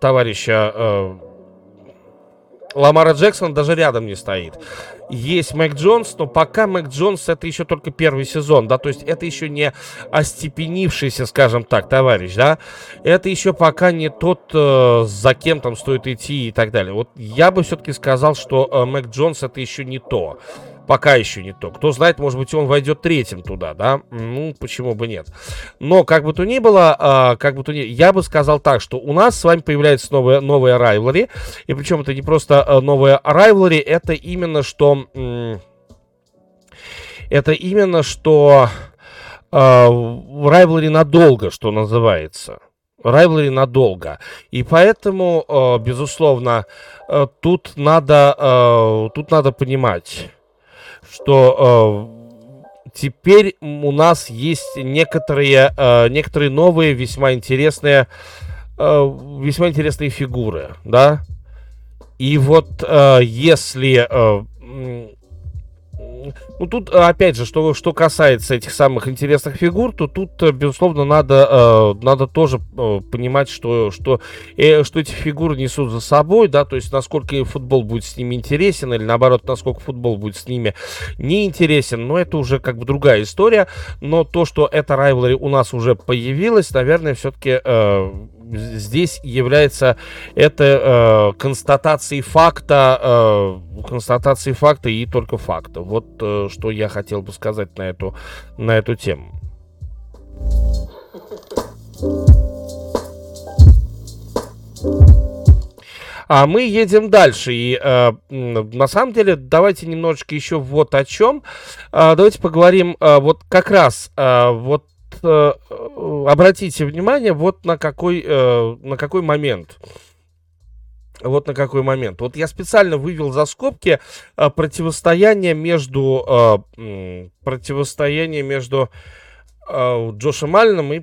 товарища э, Ламара Джексона даже рядом не стоит. Есть Мэг Джонс, но пока Мэг Джонс это еще только первый сезон, да, то есть это еще не остепенившийся, скажем так, товарищ, да, это еще пока не тот, э, за кем там стоит идти и так далее. Вот я бы все-таки сказал, что э, Мэг Джонс это еще не то. Пока еще не то. Кто знает, может быть, он войдет третьим туда, да? Ну, почему бы нет. Но, как бы то ни было, а, как бы то ни... Я бы сказал так, что у нас с вами появляется новая, новая райвлари. И причем это не просто а, новая райвлари, это именно что... Это именно что... Райвлари надолго, что называется. Райвлари надолго. И поэтому, безусловно, тут надо, тут надо понимать что э, теперь у нас есть некоторые, э, некоторые новые, весьма интересные, э, весьма интересные фигуры, да. И вот если ну, тут, э, опять же, что, что касается этих самых интересных фигур, то тут, э, безусловно, надо, э, надо тоже понимать, что, что, что эти фигуры несут за собой, да, то есть насколько футбол будет с ними интересен, или наоборот, насколько футбол будет с ними неинтересен, но это уже как бы другая история. Но то, что эта райвелри у нас уже появилась, наверное, все-таки здесь является это э, констатацией факта, э, констатацией факта и только факта. Вот э, что я хотел бы сказать на эту, на эту тему. А мы едем дальше. И э, на самом деле, давайте немножечко еще вот о чем. Э, давайте поговорим э, вот как раз э, вот обратите внимание вот на какой, э, на какой момент. Вот на какой момент. Вот я специально вывел за скобки э, противостояние между э, противостояние между э, Джошем Алленом и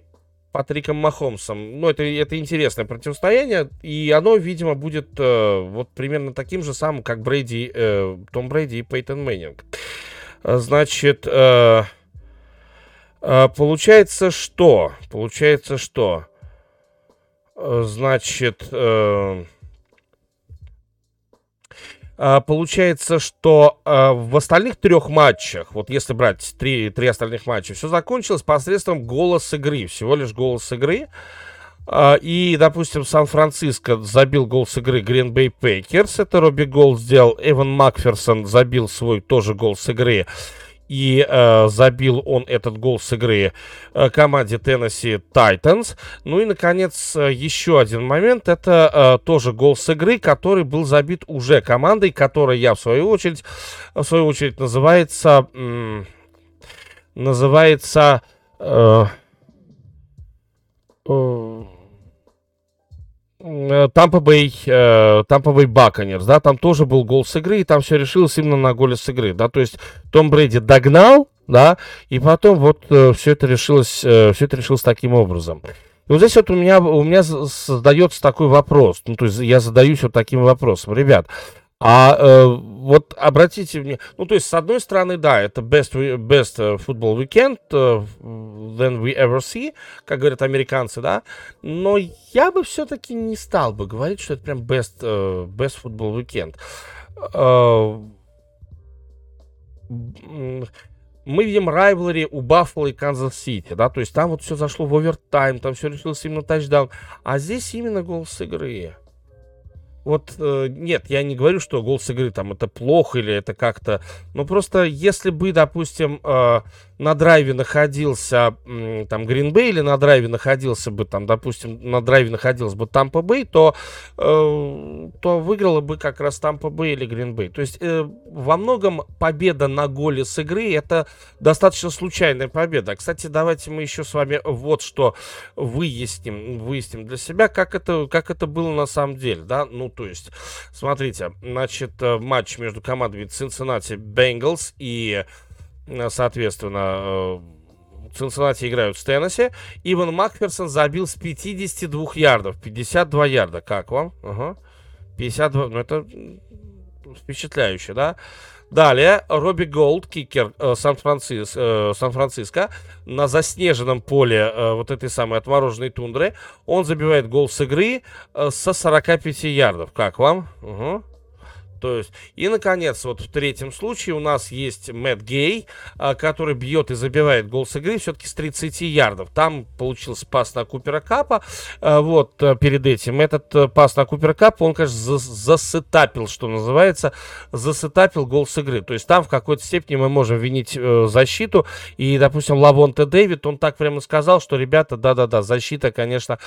Патриком Махомсом. Ну, это, это интересное противостояние, и оно, видимо, будет э, вот примерно таким же самым, как Брейди, э, Том Брейди и Пейтон Мэннинг. Значит, э, получается что? Получается что? Э, значит, э, а, получается, что в остальных трех матчах, вот если брать три, три остальных матча, все закончилось посредством голос игры, всего лишь голос игры. А, и, допустим, Сан-Франциско забил гол с игры Green Bay Packers, это Робби Гол сделал, Эван Макферсон забил свой тоже гол с игры и э, забил он этот гол с игры э, команде Tennessee Titans. Ну и, наконец, э, еще один момент. Это э, тоже гол с игры, который был забит уже командой, которая я, в свою очередь, в свою очередь называется... М- называется... Э, э, Тампа Бэй, Тампа Бэй Баконерс, да, там тоже был гол с игры, и там все решилось именно на голе с игры, да, то есть Том Брэди догнал, да, и потом вот э, все это решилось, э, все это решилось таким образом. И вот здесь вот у меня, у меня создается такой вопрос, ну, то есть я задаюсь вот таким вопросом, ребят, а э, вот обратите внимание, ну то есть с одной стороны, да, это best, best э, football weekend uh, than we ever see, как говорят американцы, да, но я бы все-таки не стал бы говорить, что это прям best, uh, best football weekend. Э, мы видим rivalry у Баффало и Канзас-Сити, да, то есть там вот все зашло в овертайм, там все решилось именно тачдаун, а здесь именно гол с игры. Вот э, нет, я не говорю, что гол с игры там это плохо или это как-то, но просто если бы, допустим, э, на драйве находился там Гринбей или на драйве находился бы там, допустим, на драйве находился бы Тампа Бэй, то, э, то выиграла бы как раз Тампа Бэй или Гринбей. То есть э, во многом победа на голе с игры это достаточно случайная победа. Кстати, давайте мы еще с вами вот что выясним, выясним для себя, как это, как это было на самом деле, да, ну то есть, смотрите, значит, э, матч между командами Cincinnati Bengals и соответственно, Цинциннати э, играют с Теннесси. Иван Макферсон забил с 52 ярдов. 52 ярда. Как вам? Ага. 52. Ну, это впечатляюще, да? Далее, Робби Голд, кикер э, Сан-Францис, э, Сан-Франциско, на заснеженном поле э, вот этой самой отмороженной тундры, он забивает гол с игры э, со 45 ярдов. Как вам? Угу. То есть, и, наконец, вот в третьем случае у нас есть Мэтт Гей, а, который бьет и забивает гол с игры все-таки с 30 ярдов. Там получился пас на Купера Капа. А, вот, э, перед этим этот э, пас на Купера Капа, он, конечно, засетапил, что называется, засетапил гол с игры. То есть, там в какой-то степени мы можем винить э, защиту. И, допустим, Лавонте Дэвид, он так прямо сказал, что, ребята, да-да-да, защита, конечно,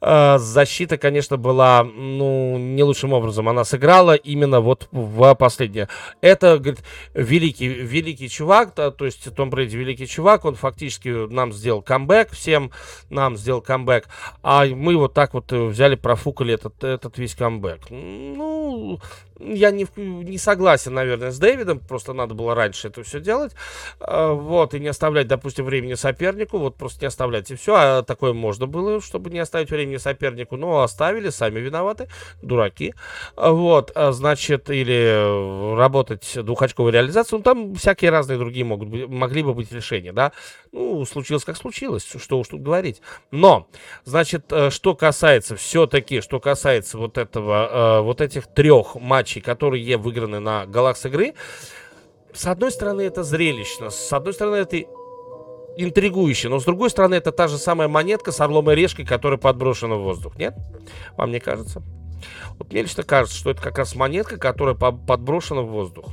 защита, конечно, была, ну, не лучшим образом она сыграла именно вот вот в последнее. Это, говорит, великий, великий чувак, да, то есть Том Брэди великий чувак, он фактически нам сделал камбэк, всем нам сделал камбэк, а мы вот так вот взяли, профукали этот, этот весь камбэк. Ну, я не, не согласен, наверное, с Дэвидом, просто надо было раньше это все делать, а, вот, и не оставлять, допустим, времени сопернику, вот просто не оставлять, и все, а такое можно было, чтобы не оставить времени сопернику, но оставили, сами виноваты, дураки, вот, а, значит, или работать двухочковой реализацией, ну, там всякие разные другие могут быть, могли бы быть решения, да, ну, случилось как случилось, что уж тут говорить, но, значит, э, что касается все-таки, что касается вот этого, э, вот этих трех матчей, матчей, которые выиграны на голах с игры, с одной стороны, это зрелищно, с одной стороны, это интригующе, но с другой стороны, это та же самая монетка с орлом и решкой, которая подброшена в воздух, нет? Вам не кажется? Вот мне лично кажется, что это как раз монетка, которая подброшена в воздух.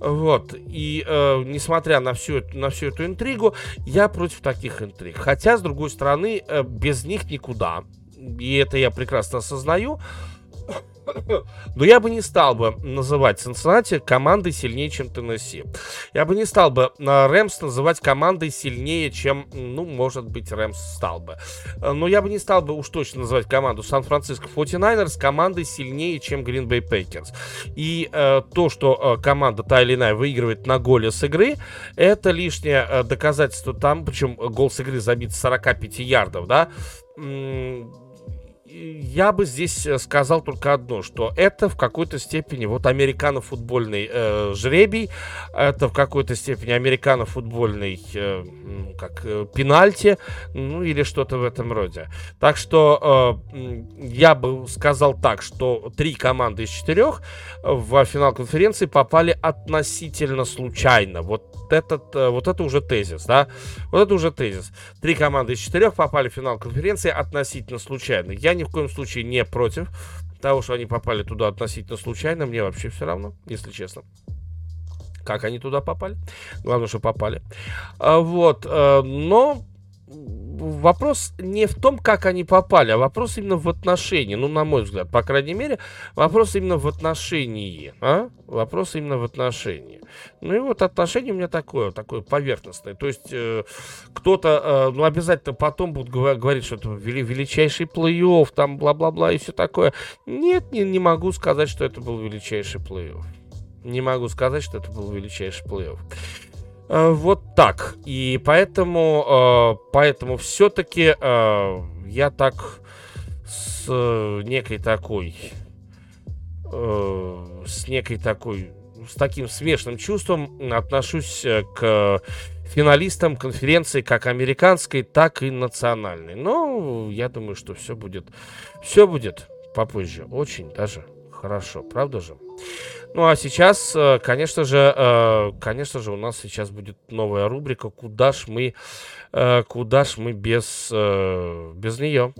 Вот. И э, несмотря на всю, на всю эту интригу, я против таких интриг. Хотя, с другой стороны, э, без них никуда. И это я прекрасно осознаю. Но я бы не стал бы называть Цинциннати командой сильнее, чем Теннесси. Я бы не стал бы а, Рэмс называть командой сильнее, чем, ну, может быть, Рэмс стал бы. А, но я бы не стал бы уж точно называть команду Сан-Франциско 49ers командой сильнее, чем Green Bay Packers. И э, то, что э, команда та или иная выигрывает на голе с игры, это лишнее э, доказательство там, причем гол с игры забит с 45 ярдов, да, я бы здесь э, сказал только одно, что это в какой-то степени вот американо-футбольный э, жребий, это в какой-то степени американо-футбольный э, как э, пенальти, ну или что-то в этом роде. Так что э, я бы сказал так, что три команды из четырех в финал конференции попали относительно случайно. Вот этот, э, вот это уже тезис, да? Вот это уже тезис. Три команды из четырех попали в финал конференции относительно случайно. Я ни в коем случае не против того, что они попали туда относительно случайно. Мне вообще все равно, если честно. Как они туда попали? Главное, что попали. А, вот. Э, но вопрос не в том, как они попали, а вопрос именно в отношении. Ну, на мой взгляд, по крайней мере, вопрос именно в отношении. А? Вопрос именно в отношении. Ну и вот отношение у меня такое, такое поверхностное. То есть э, кто-то, э, ну, обязательно потом будут говорить, что это величайший плей-офф, там, бла-бла-бла и все такое. Нет, не, не могу сказать, что это был величайший плей-офф. Не могу сказать, что это был величайший плей-офф. Э, вот так. И поэтому, э, поэтому все-таки э, я так с некой такой, с некой такой, с таким смешным чувством отношусь к финалистам конференции как американской, так и национальной. Но я думаю, что все будет, все будет попозже. Очень даже хорошо, правда же? Ну а сейчас, э, конечно же, э, конечно же, у нас сейчас будет новая рубрика «Куда ж мы, э, куда ж мы без, без нее?»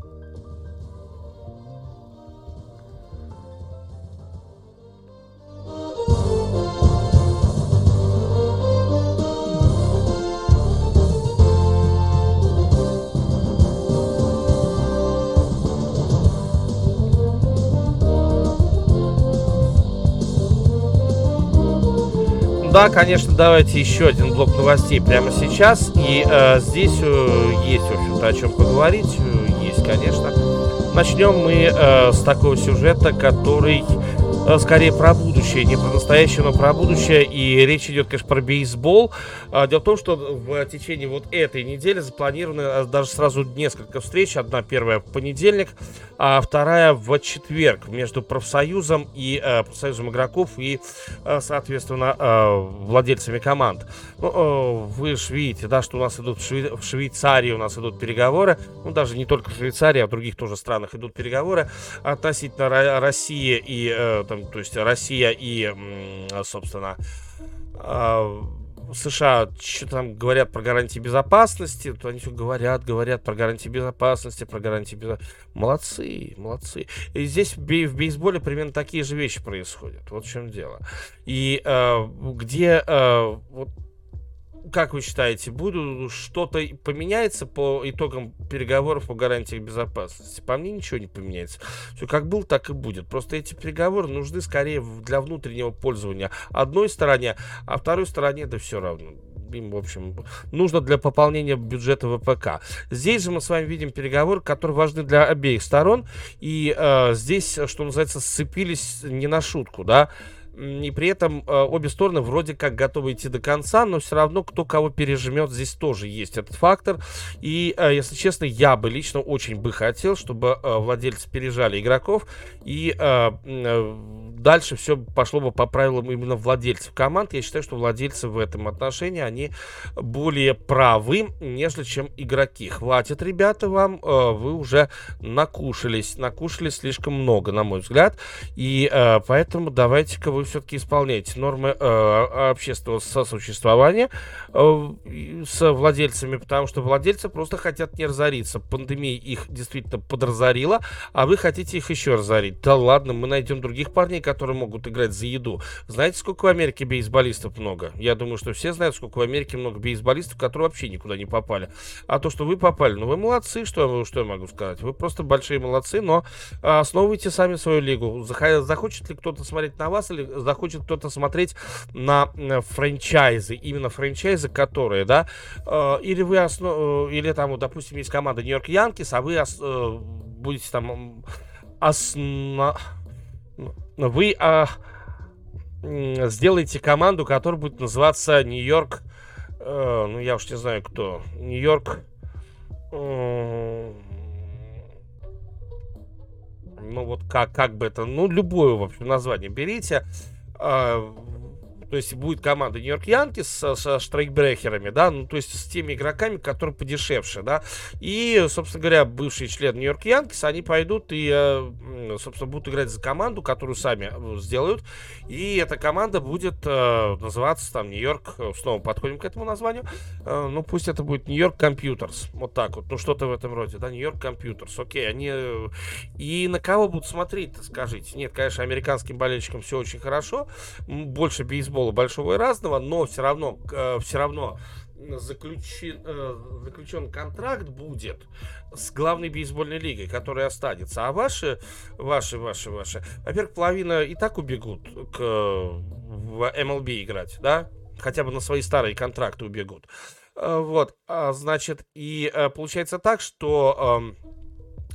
Да, конечно, давайте еще один блок новостей прямо сейчас. И э, здесь э, есть, в общем-то, о чем поговорить. Э, есть, конечно. Начнем мы э, с такого сюжета, который скорее про будущее, не про настоящее, но про будущее. И речь идет, конечно, про бейсбол. А, дело в том, что в течение вот этой недели запланированы э, даже сразу несколько встреч. Одна первая в понедельник, а вторая в четверг между профсоюзом и э, профсоюзом игроков и, э, соответственно, э, владельцами команд. Ну, э, вы же видите, да, что у нас идут в, Швей... в Швейцарии у нас идут переговоры. Ну, даже не только в Швейцарии, а в других тоже странах идут переговоры относительно России и э, там то есть Россия и, собственно, а, США что там говорят про гарантии безопасности, то они все говорят, говорят про гарантии безопасности, про гарантии безопасности. Молодцы, молодцы. И здесь в, бейсболе примерно такие же вещи происходят. Вот в чем дело. И э, где э, вот как вы считаете, буду что-то поменяется по итогам переговоров по гарантиях безопасности? По мне ничего не поменяется. Все как был, так и будет. Просто эти переговоры нужны скорее для внутреннего пользования одной стороне, а второй стороне да все равно им, в общем, нужно для пополнения бюджета ВПК. Здесь же мы с вами видим переговоры, которые важны для обеих сторон. И э, здесь, что называется, сцепились не на шутку, да и при этом э, обе стороны вроде как готовы идти до конца, но все равно кто кого пережмет, здесь тоже есть этот фактор. И, э, если честно, я бы лично очень бы хотел, чтобы э, владельцы пережали игроков и дальше все пошло бы по правилам именно владельцев команд. Я считаю, что владельцы в этом отношении, они более правы, нежели чем игроки. Хватит, ребята, вам, вы уже накушались, накушались слишком много, на мой взгляд. И поэтому давайте-ка вы все-таки исполняете нормы э, общественного сосуществования э, с владельцами, потому что владельцы просто хотят не разориться. Пандемия их действительно подразорила, а вы хотите их еще разорить. Да ладно, мы найдем других парней, которые могут играть за еду. Знаете, сколько в Америке бейсболистов много? Я думаю, что все знают, сколько в Америке много бейсболистов, которые вообще никуда не попали. А то, что вы попали, ну вы молодцы, что, что я могу сказать? Вы просто большие молодцы, но основывайте сами свою лигу. Захочет ли кто-то смотреть на вас или захочет кто-то смотреть на франчайзы, именно франчайзы, которые, да, э, или вы основ... Э, или там, вот, допустим, есть команда Нью-Йорк Янкис, а вы ос... Э, будете там осна... Вы а, сделаете команду, которая будет называться Нью-Йорк, э, ну я уж не знаю кто, Нью-Йорк, э, ну вот как, как бы это, ну любое, в общем, название берите, э, то есть будет команда Нью-Йорк Янки со, со штрейкбрехерами, да, ну, то есть с теми игроками, которые подешевше, да. И, собственно говоря, бывшие члены Нью-Йорк Янкис, они пойдут и, э, собственно, будут играть за команду, которую сами э, сделают. И эта команда будет э, называться там Нью-Йорк, снова подходим к этому названию, ну, пусть это будет Нью-Йорк Компьютерс, вот так вот, ну, что-то в этом роде, да, Нью-Йорк Компьютерс, окей, они... И на кого будут смотреть скажите? Нет, конечно, американским болельщикам все очень хорошо, больше бейсбола бейсбола большого и разного, но все равно, э, все равно заключен, э, заключен контракт будет с главной бейсбольной лигой, которая останется. А ваши, ваши, ваши, ваши, во-первых, половина и так убегут к, в MLB играть, да? Хотя бы на свои старые контракты убегут. Э, вот, а, значит, и получается так, что эм,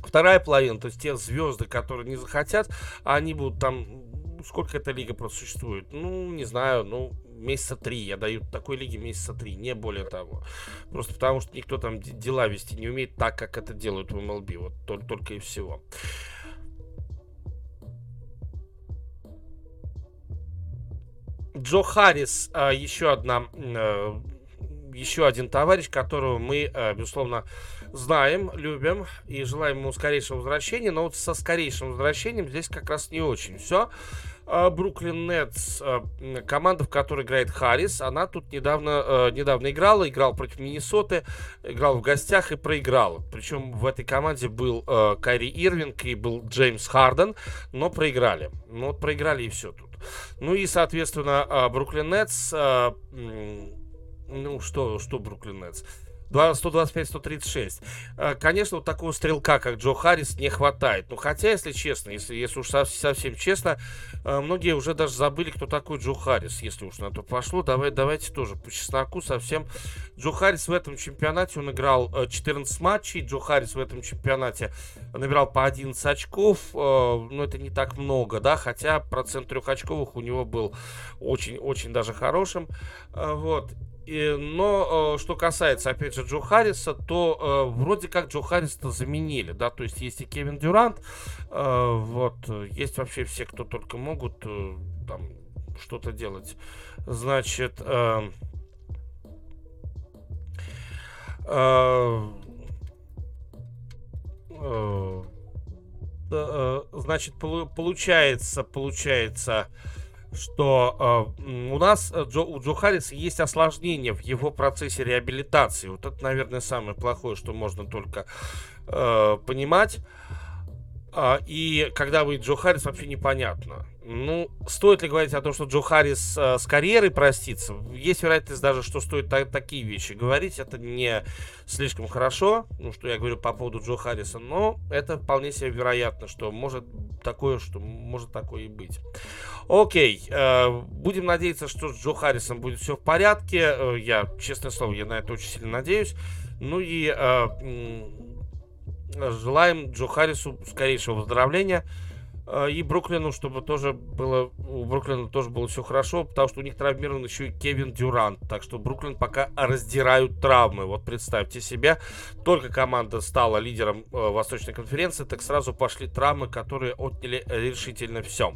вторая половина, то есть те звезды, которые не захотят, они будут там сколько эта лига просто существует? Ну, не знаю, ну, месяца три. Я даю такой лиге месяца три, не более того. Просто потому, что никто там дела вести не умеет так, как это делают в MLB. Вот только, только и всего. Джо Харрис, а, еще одна а, еще один товарищ, которого мы, а, безусловно, знаем, любим и желаем ему скорейшего возвращения, но вот со скорейшим возвращением здесь как раз не очень все. Бруклин Нетс, команда, в которой играет Харрис, она тут недавно, недавно играла, играл против Миннесоты, играл в гостях и проиграл. Причем в этой команде был Кайри Ирвинг и был Джеймс Харден, но проиграли. Ну вот проиграли и все тут. Ну и, соответственно, Бруклин Нетс, ну что, что Бруклин Нетс? 125-136. Э, конечно, вот такого стрелка, как Джо Харрис, не хватает. Ну, хотя, если честно, если, если уж совсем честно, э, многие уже даже забыли, кто такой Джо Харрис, если уж на то пошло. Давай, давайте тоже по чесноку совсем. Джо Харрис в этом чемпионате, он играл 14 э, матчей. Джо Харрис в этом чемпионате набирал по 11 очков. Но ну, это не так много, да, хотя процент трехочковых у него был очень-очень даже хорошим. Вот. И, но э, что касается, опять же, Джо Харриса, то э, вроде как Джо Харриса заменили, да, то есть есть и Кевин Дюрант, э, вот, есть вообще все, кто только могут э, там что-то делать. Значит, э, э, э, э, значит, получается, получается, что э, у нас э, Джо, у Джо Харриса есть осложнение в его процессе реабилитации. Вот это, наверное, самое плохое, что можно только э, понимать. А, и когда вы Джо Харрис, вообще непонятно. Ну, стоит ли говорить о том, что Джо Харрис э, с карьерой простится? Есть вероятность даже, что стоит та- такие вещи говорить. Это не слишком хорошо, ну, что я говорю по поводу Джо Харриса, но это вполне себе вероятно, что может такое, что может такое и быть. Окей, э, будем надеяться, что с Джо Харрисом будет все в порядке. Э, я, честное слово, я на это очень сильно надеюсь. Ну и э, желаем Джо Харрису скорейшего выздоровления. А, и Бруклину, чтобы тоже было, у Бруклина тоже было все хорошо, потому что у них травмирован еще и Кевин Дюрант. Так что Бруклин пока раздирают травмы. Вот представьте себе, только команда стала лидером э, Восточной конференции, так сразу пошли травмы, которые отняли решительно все.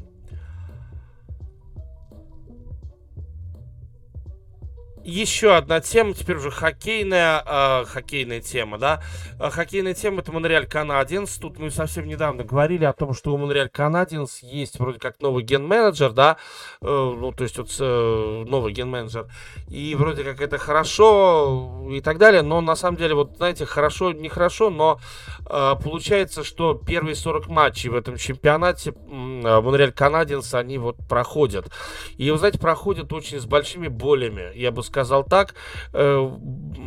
Еще одна тема, теперь уже хоккейная, э, хоккейная тема, да. А, хоккейная тема это Монреаль Канадинс. Тут мы совсем недавно говорили о том, что у Монреаль Канадинс есть вроде как новый ген-менеджер, да. Э, ну, то есть вот э, новый ген-менеджер. И вроде как это хорошо и так далее. Но на самом деле, вот знаете, хорошо, нехорошо, но э, получается, что первые 40 матчей в этом чемпионате э, Монреаль Канадинс, они вот проходят. И, вы знаете, проходят очень с большими болями, я бы сказал сказал так, э,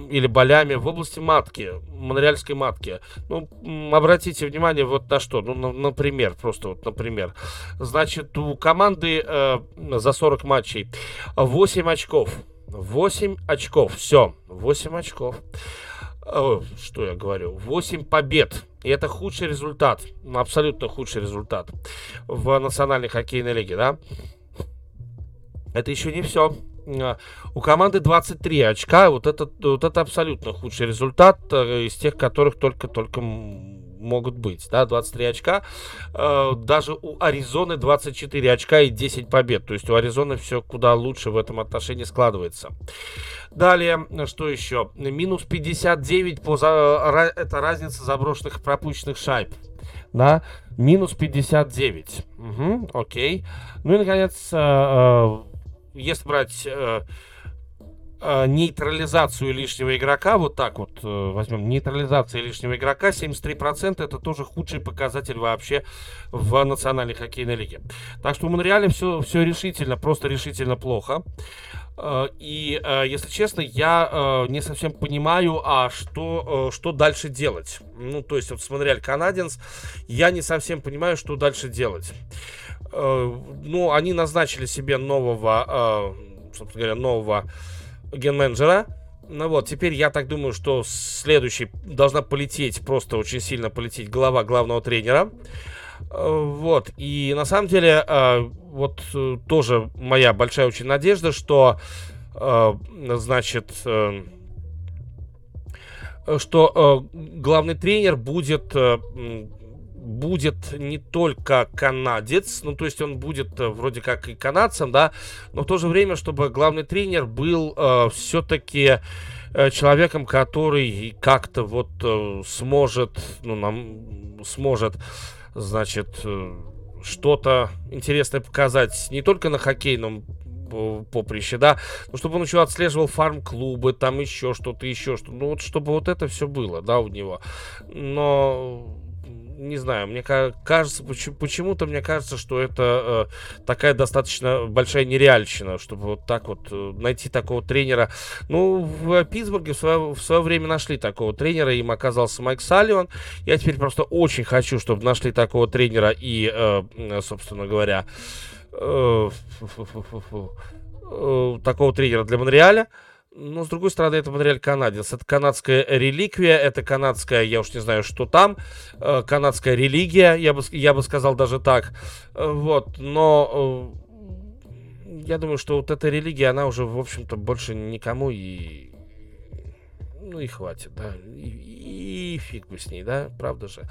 или болями в области матки, монреальской матки. Ну, обратите внимание вот на что, ну, на, например, просто вот, например. Значит, у команды э, за 40 матчей 8 очков. 8 очков, все, 8 очков. О, что я говорю? 8 побед. И это худший результат, абсолютно худший результат в Национальной хоккейной лиге, да? Это еще не все. А, у команды 23 очка. Вот это, вот это абсолютно худший результат э, из тех, которых только-только могут быть. Да, 23 очка. Э, даже у Аризоны 24 очка и 10 побед. То есть у Аризоны все куда лучше в этом отношении складывается. Далее, что еще? Минус 59 по за... это разница заброшенных пропущенных шайб. Да, минус 59. Угу, окей. Ну и, наконец, э, если брать э, э, нейтрализацию лишнего игрока, вот так вот э, возьмем, нейтрализация лишнего игрока, 73% это тоже худший показатель вообще в национальной хоккейной лиге. Так что у Монреаля все, все решительно, просто решительно плохо. Э, и, э, если честно, я не совсем понимаю, а что, что дальше делать. Ну, то есть, вот с Монреаль Канаденс, я не совсем понимаю, что дальше делать. Ну, они назначили себе нового, собственно говоря, нового ген-менеджера. Ну вот, теперь я так думаю, что следующий должна полететь, просто очень сильно полететь голова главного тренера. Вот, и на самом деле, вот тоже моя большая очень надежда, что, значит, что главный тренер будет будет не только канадец, ну то есть он будет э, вроде как и канадцем, да, но в то же время, чтобы главный тренер был э, все-таки э, человеком, который как-то вот э, сможет, ну нам сможет, значит, э, что-то интересное показать не только на хоккейном поприще, да, ну, чтобы он еще отслеживал фарм-клубы, там еще что-то, еще что-то, ну, вот чтобы вот это все было, да, у него. Но не знаю, мне кажется, почему-то мне кажется, что это э, такая достаточно большая нереальщина, чтобы вот так вот э, найти такого тренера. Ну, в Питтсбурге в свое, в свое время нашли такого тренера, им оказался Майк Салливан. Я теперь просто очень хочу, чтобы нашли такого тренера и, э, собственно говоря, э, э, такого тренера для Монреаля. Но, с другой стороны, это Монреаль канадец. Это канадская реликвия, это канадская, я уж не знаю, что там, э, канадская религия, я бы, я бы сказал даже так. Э, вот, но э, я думаю, что вот эта религия, она уже, в общем-то, больше никому и... Ну и хватит, да. И, и фиг бы с ней, да, правда же.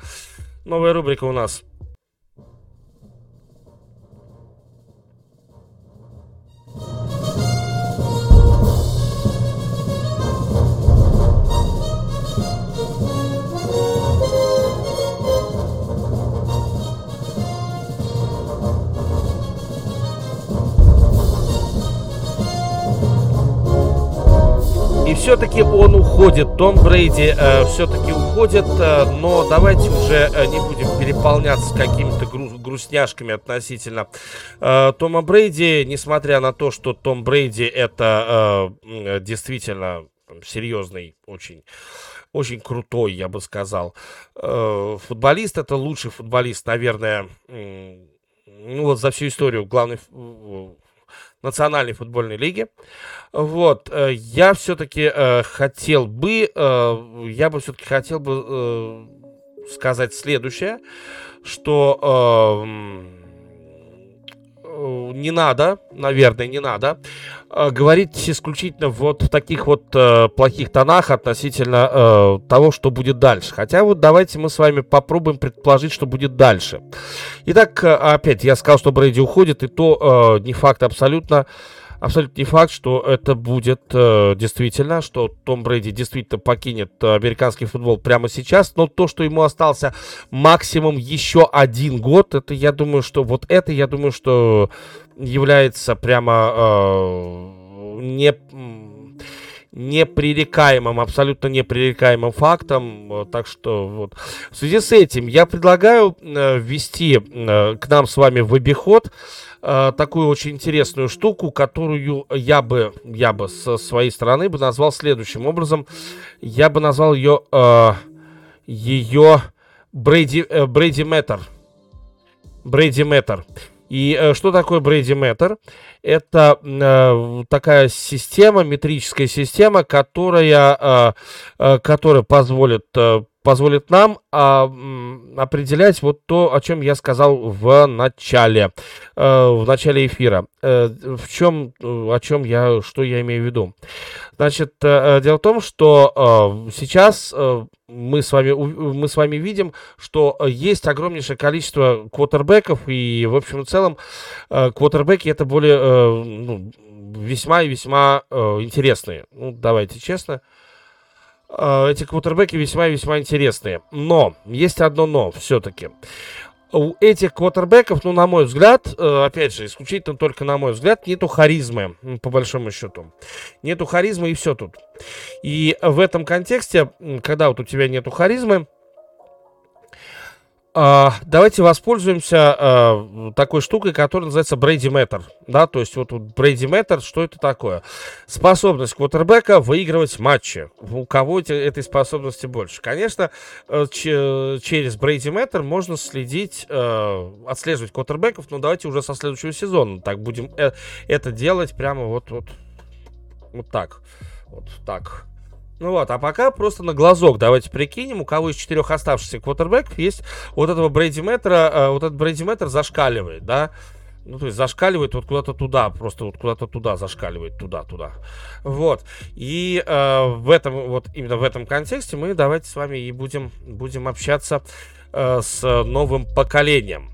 Новая рубрика у нас все-таки он уходит, Том Брейди э, все-таки уходит, э, но давайте уже э, не будем переполняться какими-то гру- грустняшками относительно э, Тома Брейди, несмотря на то, что Том Брейди это э, действительно серьезный, очень очень крутой, я бы сказал. Э, футболист, это лучший футболист, наверное, ну вот за всю историю главный Национальной футбольной лиги. Вот, э, я все-таки э, хотел бы, э, я бы все-таки хотел бы сказать следующее, что не надо, наверное, не надо э, говорить исключительно вот в таких вот э, плохих тонах относительно э, того, что будет дальше. Хотя вот давайте мы с вами попробуем предположить, что будет дальше. Итак, э, опять я сказал, что Брейди уходит, и то э, не факт абсолютно абсолютно не факт, что это будет э, действительно, что Том Брэди действительно покинет э, американский футбол прямо сейчас, но то, что ему остался максимум еще один год, это я думаю, что вот это, я думаю, что является прямо э, не непререкаемым, абсолютно непререкаемым фактом. Так что вот. В связи с этим я предлагаю э, ввести э, к нам с вами в обиход э, такую очень интересную штуку, которую я бы, я бы со своей стороны бы назвал следующим образом. Я бы назвал ее, э, ее Брейди, э, Брейди Мэттер. Брейди Мэттер. И э, что такое Брейди Мэттер? Это э, такая система, метрическая система, которая, э, которая позволит э, позволит нам а, определять вот то, о чем я сказал в начале, э, в начале эфира. Э, в чем, о чем я, что я имею в виду? Значит, э, дело в том, что сейчас мы с вами мы с вами видим, что есть огромнейшее количество квотербеков и в общем и целом квотербеки это более ну, весьма и весьма интересные. Ну, давайте честно. Э, эти квотербеки весьма и весьма интересные. Но, есть одно но все-таки. У этих квотербеков, ну, на мой взгляд, э, опять же, исключительно только на мой взгляд, нету харизмы, по большому счету. Нету харизмы и все тут. И в этом контексте, когда вот у тебя нету харизмы, давайте воспользуемся uh, такой штукой, которая называется Брейди Мэттер. Да, то есть вот, Брейди Мэттер, что это такое? Способность квотербека выигрывать матчи. У кого этой способности больше? Конечно, uh, через Брейди Мэттер можно следить, отслеживать квотербеков, но давайте уже со следующего сезона так будем э, это делать прямо вот, вот, вот так. Вот так. Ну вот, а пока просто на глазок давайте прикинем, у кого из четырех оставшихся квотербеков есть вот этого Брейди Мэттера, э, вот этот Брейди Мэттер зашкаливает, да, ну, то есть зашкаливает вот куда-то туда, просто вот куда-то туда зашкаливает, туда-туда. Вот. И э, в этом, вот именно в этом контексте мы давайте с вами и будем, будем общаться э, с новым поколением.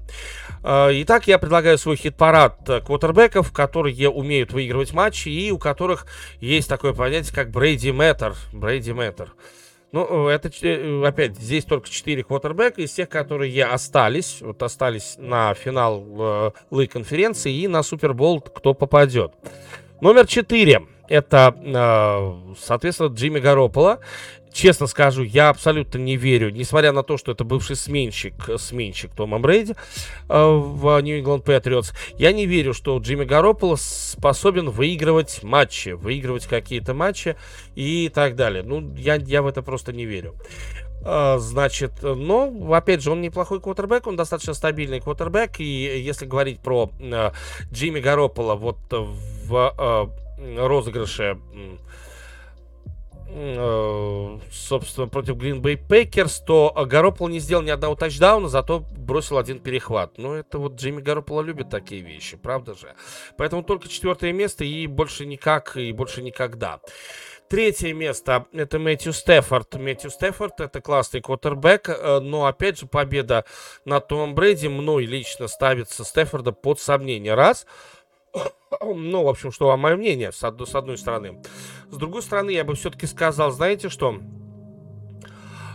Э, итак, я предлагаю свой хит-парад э, квотербеков, которые умеют выигрывать матчи и у которых есть такое понятие, как Брейди Мэттер. Брейди Мэттер. Ну, это, опять, здесь только 4 квотербека из тех, которые остались, вот остались на финал э, конференции и на Супербол, кто попадет. Номер 4 это, э, соответственно, Джимми Гаропола. Честно скажу, я абсолютно не верю, несмотря на то, что это бывший сменщик, сменщик Тома Брейди э, в Нью Ингланд Патриотс, я не верю, что Джимми Гарополо способен выигрывать матчи, выигрывать какие-то матчи и так далее. Ну, я, я в это просто не верю. Значит, но, опять же, он неплохой квотербек, он достаточно стабильный квотербек, и если говорить про uh, Джимми Гаропола вот в uh, розыгрыше Э, собственно, против Green Bay Packers, то Гарополо не сделал ни одного тачдауна, зато бросил один перехват. Ну, это вот Джимми Гарополо любит такие вещи, правда же? Поэтому только четвертое место и больше никак, и больше никогда. Третье место это Мэтью Стефорд. Мэтью Стефорд это классный квотербек, э, но опять же победа над Томом Брэди мной лично ставится Стефорда под сомнение. Раз – [COUGHS] ну, в общем, что мое мнение, с, од- с одной стороны. С другой стороны, я бы все-таки сказал, знаете что?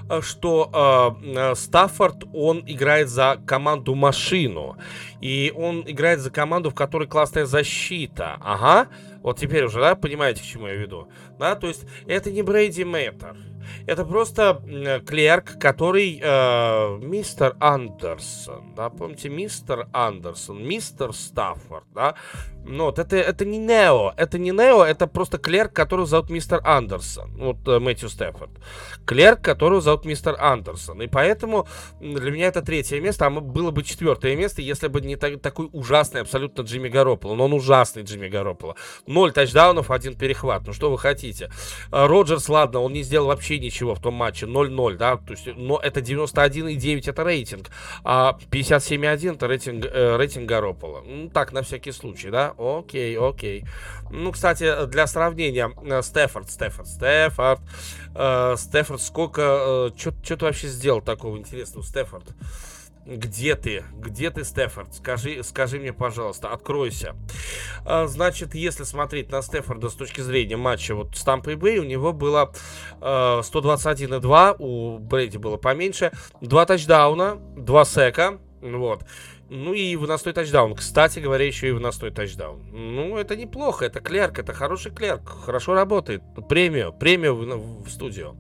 Э, что э, Стаффорд, он играет за команду машину. И он играет за команду, в которой классная защита. Ага. Вот теперь уже, да, понимаете, к чему я веду? Да, то есть это не Брейди Мэттер. Это просто клерк, который э, мистер Андерсон, да, помните, мистер Андерсон, мистер Стаффорд, да, ну, вот это, это не Нео, это не Нео, это просто клерк, которого зовут мистер Андерсон, вот э, Мэтью Стефорд. Клерк, которого зовут мистер Андерсон. И поэтому для меня это третье место, а было бы четвертое место, если бы не так, такой ужасный абсолютно Джимми Гарополо. Но он ужасный Джимми Гарополо. Ноль тачдаунов, один перехват. Ну, что вы хотите? А, Роджерс, ладно, он не сделал вообще ничего в том матче. 0-0, да, то есть, но это 91,9 это рейтинг, а 57,1 это рейтинг, э, рейтинг Гарополо. Ну, так, на всякий случай, да окей, окей. Ну, кстати, для сравнения, э, Стефорд, Стефорд, Стефорд, э, Стефорд, сколько, э, что ты вообще сделал такого интересного, Стефорд? Где ты? Где ты, Стефорд? Скажи, скажи мне, пожалуйста, откройся. А, значит, если смотреть на Стефорда с точки зрения матча вот с Тампой Бэй, у него было э, 121,2, у Брейди было поменьше, два тачдауна, два сека, вот. Ну и выносной тачдаун. Кстати говоря, еще и выносной тачдаун. Ну, это неплохо, это клерк, это хороший клерк. Хорошо работает. Премию, премию в, в студию.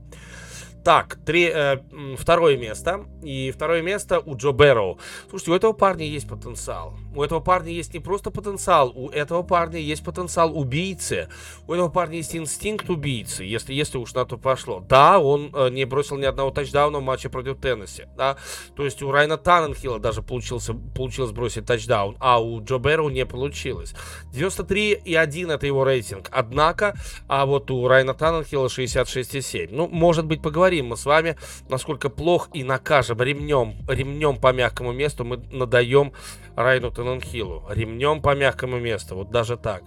Так, три, э, второе место. И второе место у Джо Бэрроу. Слушайте, у этого парня есть потенциал. У этого парня есть не просто потенциал, у этого парня есть потенциал убийцы. У этого парня есть инстинкт убийцы, если, если уж на то пошло. Да, он э, не бросил ни одного тачдауна в матче против Теннесси. Да? То есть у Райна Танненхилла даже получился, получилось бросить тачдаун, а у Джо Бэрроу не получилось. 93,1 это его рейтинг. Однако, а вот у Райна Танненхилла 66,7. Ну, может быть, поговорим мы с вами, насколько плох и накажем ремнем, ремнем по мягкому месту мы надаем Райну Тенненхиллу. Ремнем по мягкому месту, вот даже так.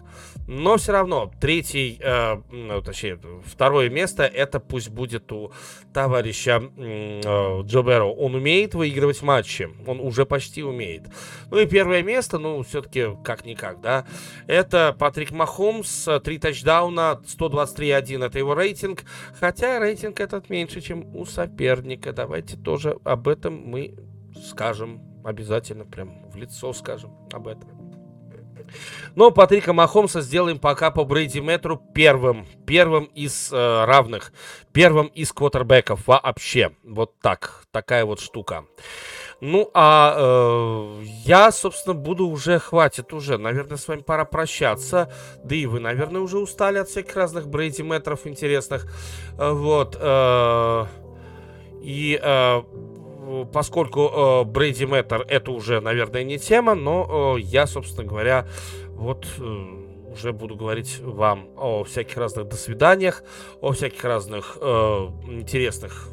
Но все равно, третий, э, ну, точнее, второе место, это пусть будет у товарища э, Джо Берро. Он умеет выигрывать матчи, он уже почти умеет. Ну и первое место, ну, все-таки как-никак, да, это Патрик Махомс, три тачдауна, 123.1 это его рейтинг, хотя рейтинг этот меньше, чем у соперника. Давайте тоже об этом мы скажем обязательно, прям в лицо скажем об этом. Но Патрика Махомса сделаем пока по Брейди Метру первым, первым из э, равных, первым из квотербеков вообще. Вот так, такая вот штука. Ну, а э, я, собственно, буду уже, хватит уже, наверное, с вами пора прощаться. Да и вы, наверное, уже устали от всяких разных Брейди Метров интересных. Э, вот. Э, и э, поскольку э, Брейди Мэттер это уже, наверное, не тема, но э, я, собственно говоря, вот э, уже буду говорить вам о всяких разных до свиданиях, о всяких разных э, интересных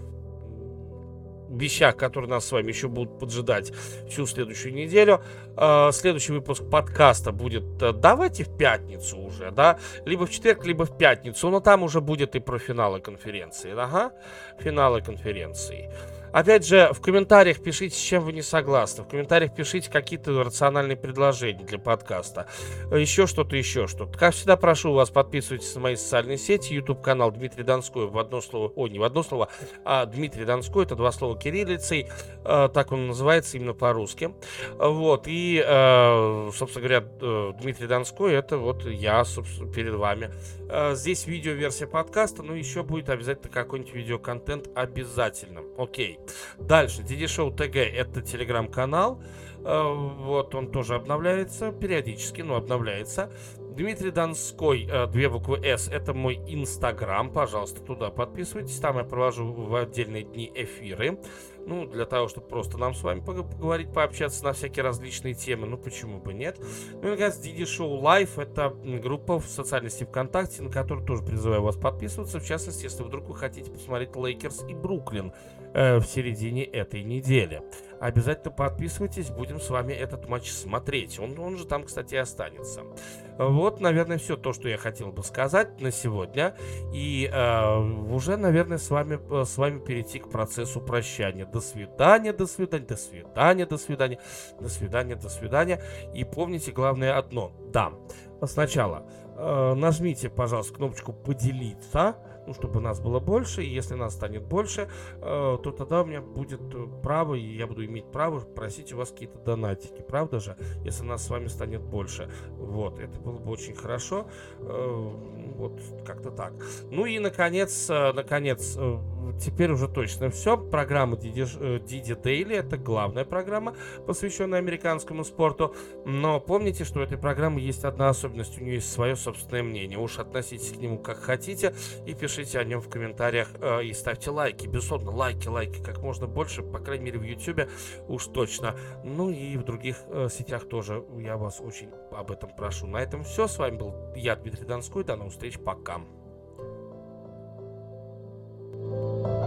вещах, которые нас с вами еще будут поджидать всю следующую неделю. Э, следующий выпуск подкаста будет, э, давайте в пятницу уже, да, либо в четверг, либо в пятницу, но там уже будет и про финалы конференции, ага, финалы конференции. Опять же, в комментариях пишите, с чем вы не согласны. В комментариях пишите какие-то рациональные предложения для подкаста. Еще что-то, еще что-то. Как всегда, прошу вас, подписывайтесь на мои социальные сети. YouTube канал Дмитрий Донской в одно слово, о, не в одно слово, а Дмитрий Донской, это два слова кириллицей. Э, так он называется именно по-русски. Вот, и, э, собственно говоря, э, Дмитрий Донской, это вот я, собственно, перед вами. Здесь видео-версия подкаста, но еще будет обязательно какой-нибудь видеоконтент обязательно. Окей. Дальше, Диди Шоу ТГ это телеграм-канал. Э, вот он тоже обновляется периодически, но обновляется. Дмитрий Донской, э, две буквы С, это мой инстаграм, пожалуйста, туда подписывайтесь, там я провожу в отдельные дни эфиры, ну, для того, чтобы просто нам с вами поговорить, пообщаться на всякие различные темы, ну, почему бы нет. Ну, и, наконец, DD Show Live, это группа в социальной сети ВКонтакте, на которую тоже призываю вас подписываться, в частности, если вдруг вы хотите посмотреть Лейкерс и Бруклин в середине этой недели. Обязательно подписывайтесь, будем с вами этот матч смотреть. Он, он же там, кстати, останется. Вот, наверное, все то, что я хотел бы сказать на сегодня. И э, уже, наверное, с вами, э, с вами перейти к процессу прощания. До свидания, до свидания, до свидания, до свидания, до свидания, до свидания. И помните главное одно. Да, сначала э, нажмите, пожалуйста, кнопочку «Поделиться» ну, чтобы нас было больше, и если нас станет больше, э, то тогда у меня будет э, право, и я буду иметь право просить у вас какие-то донатики, правда же, если нас с вами станет больше. Вот, это было бы очень хорошо, э, вот, как-то так. Ну и, наконец, э, наконец, э, теперь уже точно все. Программа Диди, Диди Дейли это главная программа, посвященная американскому спорту. Но помните, что у этой программы есть одна особенность, у нее есть свое собственное мнение. Уж относитесь к нему как хотите и пишите о нем в комментариях э, и ставьте лайки. Безусловно, лайки, лайки как можно больше, по крайней мере в YouTube уж точно. Ну и в других э, сетях тоже я вас очень об этом прошу. На этом все. С вами был я, Дмитрий Донской. До новых встреч. Пока. you